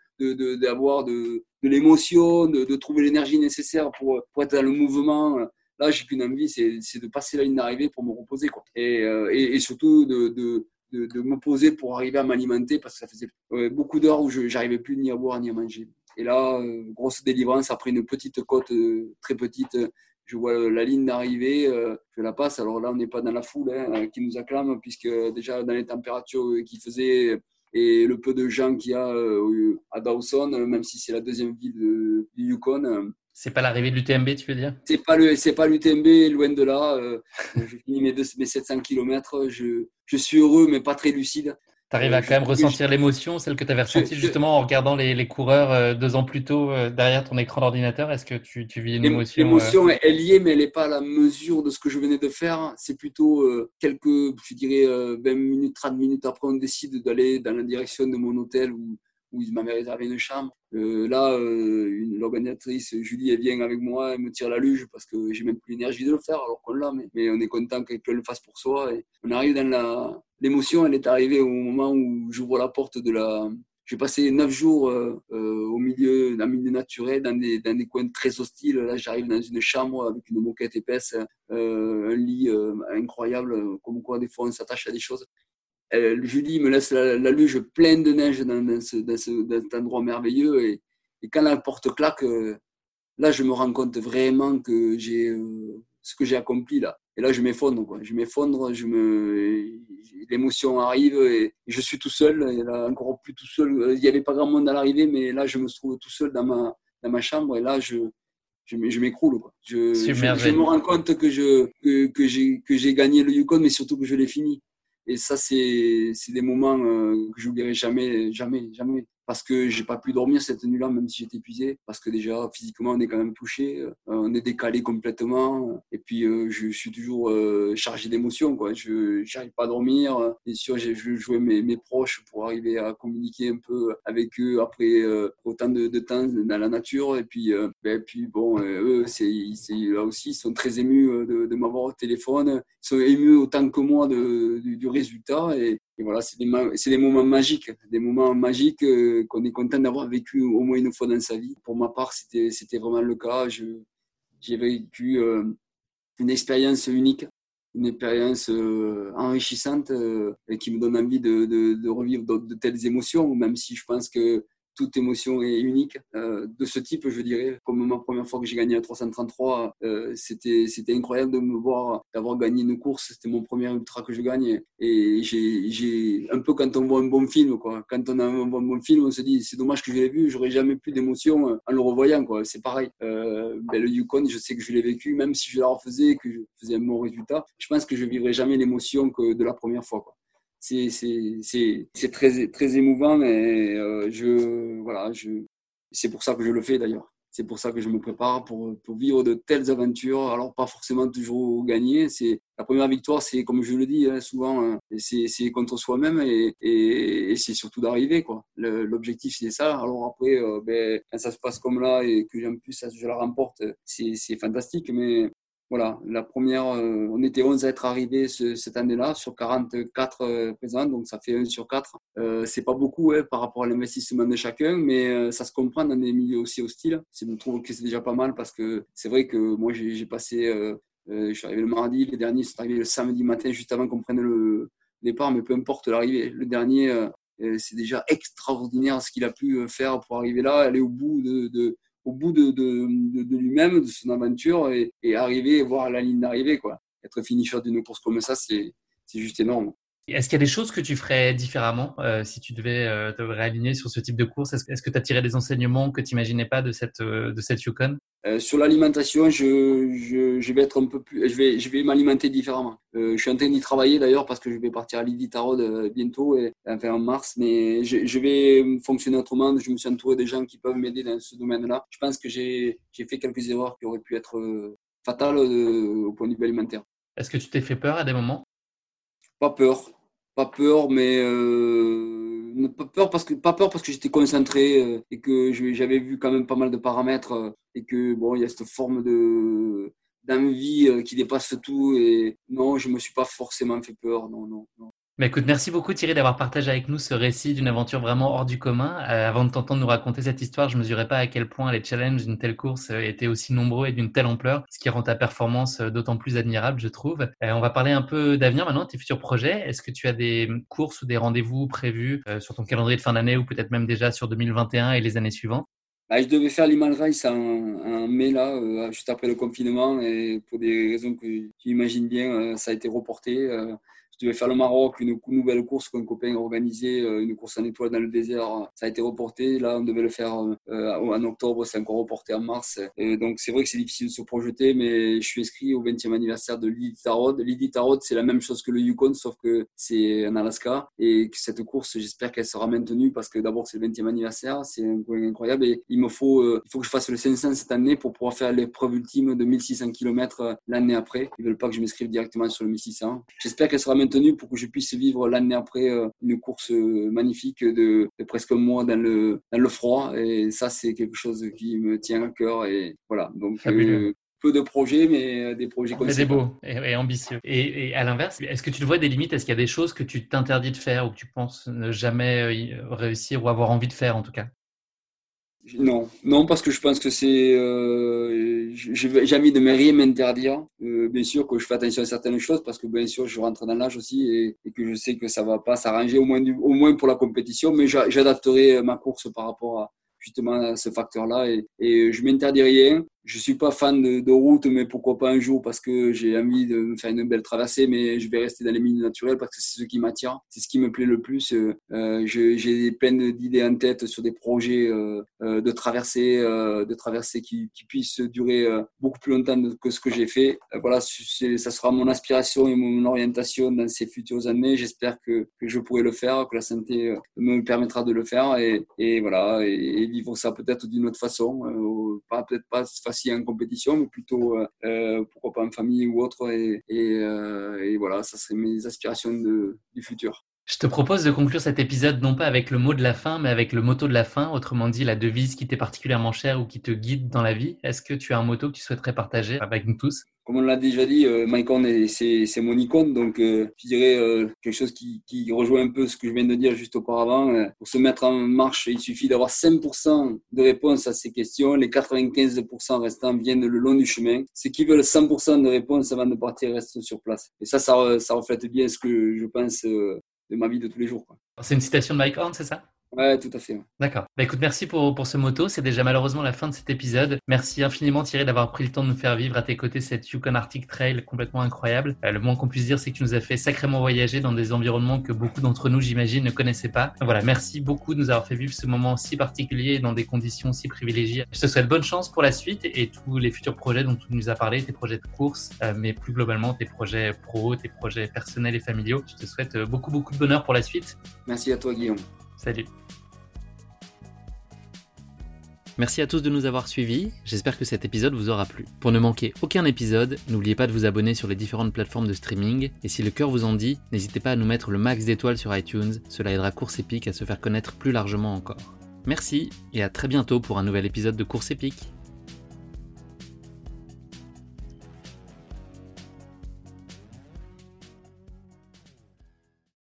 d'avoir de, de, l'émotion, de, de trouver l'énergie nécessaire pour, pour être dans le mouvement. Là, j'ai qu'une envie, c'est, c'est de passer la ligne d'arrivée pour me reposer. Quoi. Et, euh, et, surtout de, de, de, de, me poser pour arriver à m'alimenter parce que ça faisait beaucoup d'heures où je n'arrivais plus ni à boire ni à manger. Et là, euh, grosse délivrance après une petite côte euh, très petite. Je vois la ligne d'arrivée, euh, je la passe. Alors là, on n'est pas dans la foule hein, qui nous acclame, puisque déjà dans les températures qu'il faisait et le peu de gens qu'il y a à Dawson, même si c'est la deuxième ville du Yukon, c'est pas l'arrivée de l'UTMB, tu veux dire? C'est pas le, c'est pas l'UTMB, loin de là. j'ai fini mes, mes 700 km. Je, je suis heureux, mais pas très lucide. Tu arrives à quand même ressentir l'émotion, celle que tu avais ressentie justement en regardant les, les, coureurs euh, deux ans plus tôt euh, derrière ton écran d'ordinateur? Est-ce que tu, tu, vis une émotion L'émotion, euh... est liée, mais elle n'est pas à la mesure de ce que je venais de faire. C'est plutôt euh, quelques, je dirais, 20 minutes, 30 minutes après, on décide d'aller dans la direction de mon hôtel où, où il m'avait réservé une chambre. là, l'organisatrice Julie, elle vient avec moi, elle me tire la luge parce que j'ai même plus l'énergie de le faire alors qu'on l'a, mais, mais, on est content qu'elle le fasse pour soi. Et on arrive dans la l'émotion, elle est arrivée au moment où j'ouvre la porte de la. J'ai passé neuf jours euh, euh, au milieu d'un milieu naturel, dans des, dans des coins très hostiles. Là, j'arrive dans une chambre avec une moquette épaisse, euh, un lit incroyable, comme quoi des fois on s'attache à des choses. Julie me laisse la, luge pleine de neige dans, dans, ce, dans, ce, dans cet endroit merveilleux. Et, et, quand la porte claque, là, je me rends compte vraiment que j'ai ce que j'ai accompli là. Et là, je m'effondre, quoi. Je m'effondre, je me, l'émotion arrive et je suis tout seul. Et là, encore plus tout seul. Il n'y avait pas grand monde à l'arrivée, mais là, je me trouve tout seul dans ma, dans ma chambre et là, je, je, m'écroule, quoi. Je, je, me rends compte que je, que, que j'ai, que j'ai gagné le Yukon, mais surtout que je l'ai fini. Et ça, c'est, c'est des moments euh, que j'oublierai jamais, jamais, jamais. Parce que j'ai pas pu dormir cette nuit-là, même si j'étais épuisé, parce que déjà physiquement on est quand même touché, euh, on est décalé complètement, et puis euh, je suis toujours euh, chargé d'émotions, quoi. Je n'arrive pas à dormir. Bien sûr, j'ai joué mes, mes proches pour arriver à communiquer un peu avec eux après autant de, temps dans la nature, et puis, ben, puis bon, eux, là aussi, ils sont très émus de, m'avoir au téléphone, ils sont émus autant que moi du, résultat, et voilà, c'est des, des, moments magiques, des moments magiques euh, qu'on est content d'avoir vécu au moins une fois dans sa vie. Pour ma part, c'était vraiment le cas. J'ai vécu euh, une expérience unique, une expérience euh, enrichissante et qui me donne envie de, revivre de, telles émotions, même si je pense que toute émotion est unique euh, de ce type, je dirais. Comme ma première fois que j'ai gagné à 333, euh, c'était c'était incroyable de me voir, d'avoir gagné une course. C'était mon premier ultra que je gagne. Et j'ai un peu quand on voit un bon film, quoi. Quand on a un bon, film, on se dit c'est dommage que je l'ai vu, j'aurais jamais plus d'émotion euh, en le revoyant, quoi. C'est pareil. Ben, le Yukon, je sais que je l'ai vécu, même si je la refaisais, que je faisais un bon résultat. Je pense que je vivrai jamais l'émotion que de la première fois, quoi c'est très, très émouvant et euh, je, voilà, je, c'est pour ça que je le fais d'ailleurs. C'est pour ça que je me prépare pour, pour, vivre de telles aventures. Alors, pas forcément toujours gagner. C'est La première victoire, c'est comme je le dis hein, souvent, hein, c'est contre soi-même et, et, c'est surtout d'arriver. L'objectif, c'est ça. Alors après, euh, ben, quand ça se passe comme là et que en plus je la remporte, c'est fantastique. Mais voilà, la première, euh, on était 11 à être arrivés cette année-là sur 44 euh, présents, donc ça fait 1 sur 4. Euh, c'est pas beaucoup hein, par rapport à l'investissement de chacun, mais euh, ça se comprend dans des milieux aussi hostiles. Je trouve que c'est déjà pas mal parce que c'est vrai que moi j'ai passé, je suis arrivé le mardi, les derniers sont arrivés le samedi matin juste avant qu'on prenne le départ, mais peu importe l'arrivée. Le dernier, c'est déjà extraordinaire ce qu'il a pu faire pour arriver là, aller au bout de, de au bout de, lui-même, de son aventure et, et, arriver, voir la ligne d'arrivée. Quoi. Être finisher d'une course comme ça, c'est juste énorme. Est-ce qu'il y a des choses que tu ferais différemment euh, si tu devais euh, te réaligner sur ce type de course? Est-ce que tu as tiré des enseignements que tu n'imaginais pas de cette, euh, de cette Yukon? Sur l'alimentation, je, je, je, vais être un peu plus, je vais, je vais m'alimenter différemment. Je suis en train d'y travailler d'ailleurs parce que je vais partir à l'Iditarod bientôt, et, enfin en mars, mais je, je, vais fonctionner autrement. Je me suis entouré des gens qui peuvent m'aider dans ce domaine-là. Je pense que j'ai fait quelques erreurs qui auraient pu être fatales au point de vue alimentaire. Est-ce que tu t'es fait peur à des moments? Pas peur pas peur, mais euh, pas peur parce que pas peur parce que j'étais concentré euh, et que j'avais vu quand même pas mal de paramètres euh, et que bon, il y a cette forme de d'envie qui dépasse tout et non, je me suis pas forcément fait peur, non, non, non. Bah, écoute, merci beaucoup Thierry d'avoir partagé avec nous ce récit d'une aventure vraiment hors du commun. Euh, avant de t'entendre nous raconter cette histoire, je ne mesurais pas à quel point les challenges d'une telle course euh, étaient aussi nombreux et d'une telle ampleur, ce qui rend ta performance euh, d'autant plus admirable, je trouve. on va parler un peu d'avenir maintenant, tes futurs projets. Est-ce que tu as des courses ou des rendez-vous prévus sur ton calendrier de fin d'année ou peut-être même déjà sur 2021 et les années suivantes? Bah, je devais faire l'Imal Race en, mai, là, juste après le confinement, et pour des raisons que tu imagines bien, ça a été reporté je devais faire le Maroc, une nouvelle course qu'un copain a organisée, euh, une course en étoile dans le désert. Ça a été reporté. Là, on devait le faire euh, en octobre, c'est encore reporté en mars. Donc, c'est vrai que c'est difficile de se projeter, mais je suis inscrit au 20e anniversaire de l'Iditarod. L'Iditarod, c'est la même chose que le Yukon, sauf que c'est en Alaska. Et cette course, j'espère qu'elle sera maintenue parce que d'abord, c'est le 20e anniversaire. C'est incroyable. Et il me faut, euh, il faut que je fasse le 500 cette année pour pouvoir faire l'épreuve ultime de 1600 km l'année après. Ils veulent pas que je m'inscrive directement sur le 1600. J'espère qu'elle sera maintenue pour que je puisse vivre l'année après euh, une course euh, magnifique de, presque un mois dans le, dans le froid. Et ça, c'est quelque chose qui me tient à cœur. Et voilà. Donc, euh, peu de projets, mais des projets Mais c'est beau et, ambitieux. Et, à l'inverse, est-ce que tu le vois des limites? Est-ce qu'il y a des choses que tu t'interdis de faire ou que tu penses ne jamais réussir ou avoir envie de faire en tout cas? Non, non, parce que je pense que c'est. Euh, J'ai envie de me rien m'interdire. Euh, bien sûr que je fais attention à certaines choses parce que bien sûr je rentre dans l'âge aussi et, que je sais que ça va pas s'arranger au moins, du, au moins pour la compétition, mais j'adapterai ma course par rapport à justement à ce facteur-là et, et je m'interdis rien je suis pas fan de, route, mais pourquoi pas un jour parce que j'ai envie de me faire une belle traversée, mais je vais rester dans les milieux naturels parce que c'est ce qui m'attire, c'est ce qui me plaît le plus. Euh, j'ai plein d'idées en tête sur des projets euh, euh, de traversée, de traversée qui, qui puissent durer beaucoup plus longtemps que ce que j'ai fait. voilà, ça sera mon aspiration et mon orientation dans ces futures années. J'espère que, que, je pourrai le faire, que la santé me permettra de le faire et, et voilà, et, vivre ça peut-être d'une autre façon, peut-être pas facile en compétition, mais plutôt pourquoi pas en famille ou autre. Et, et, voilà, ça serait mes aspirations de, du futur. Je te propose de conclure cet épisode non pas avec le mot de la fin, mais avec le motto de la fin, autrement dit la devise qui t'est particulièrement chère ou qui te guide dans la vie. Est-ce que tu as un motto que tu souhaiterais partager avec nous tous? Comme on l'a déjà dit, euh, my c'est mon icône, donc euh, je dirais euh, quelque chose qui, qui, rejoint un peu ce que je viens de dire juste auparavant. Euh, pour se mettre en marche, il suffit d'avoir 5% de réponses à ces questions. Les 95% restants viennent le long du chemin. Ceux qui veulent 100% de réponses avant de partir restent sur place. Et ça, ça, ça reflète bien ce que je pense de ma vie de tous les jours. C'est une citation de Mike Horn, c'est ça? Ouais, tout à fait. D'accord. Bah, écoute, merci pour, pour ce moto. C'est déjà malheureusement la fin de cet épisode. Merci infiniment Thierry d'avoir pris le temps de nous faire vivre à tes côtés cette Yukon Arctic Trail complètement incroyable. Euh, le moins qu'on puisse dire, c'est que tu nous as fait sacrément voyager dans des environnements que beaucoup d'entre nous, j'imagine, ne connaissaient pas. Voilà, merci beaucoup de nous avoir fait vivre ce moment si particulier dans des conditions si privilégiées. Je te souhaite bonne chance pour la suite et tous les futurs projets dont tu nous as parlé, tes projets de course, euh, mais plus globalement tes projets pro, tes projets personnels et familiaux. Je te souhaite euh, beaucoup, beaucoup de bonheur pour la suite. Merci à toi, Guillaume. Salut. Merci à tous de nous avoir suivis, j'espère que cet épisode vous aura plu. Pour ne manquer aucun épisode, n'oubliez pas de vous abonner sur les différentes plateformes de streaming, et si le cœur vous en dit, n'hésitez pas à nous mettre le max d'étoiles sur iTunes, cela aidera Course Épique à se faire connaître plus largement encore. Merci, et à très bientôt pour un nouvel épisode de Course Épique.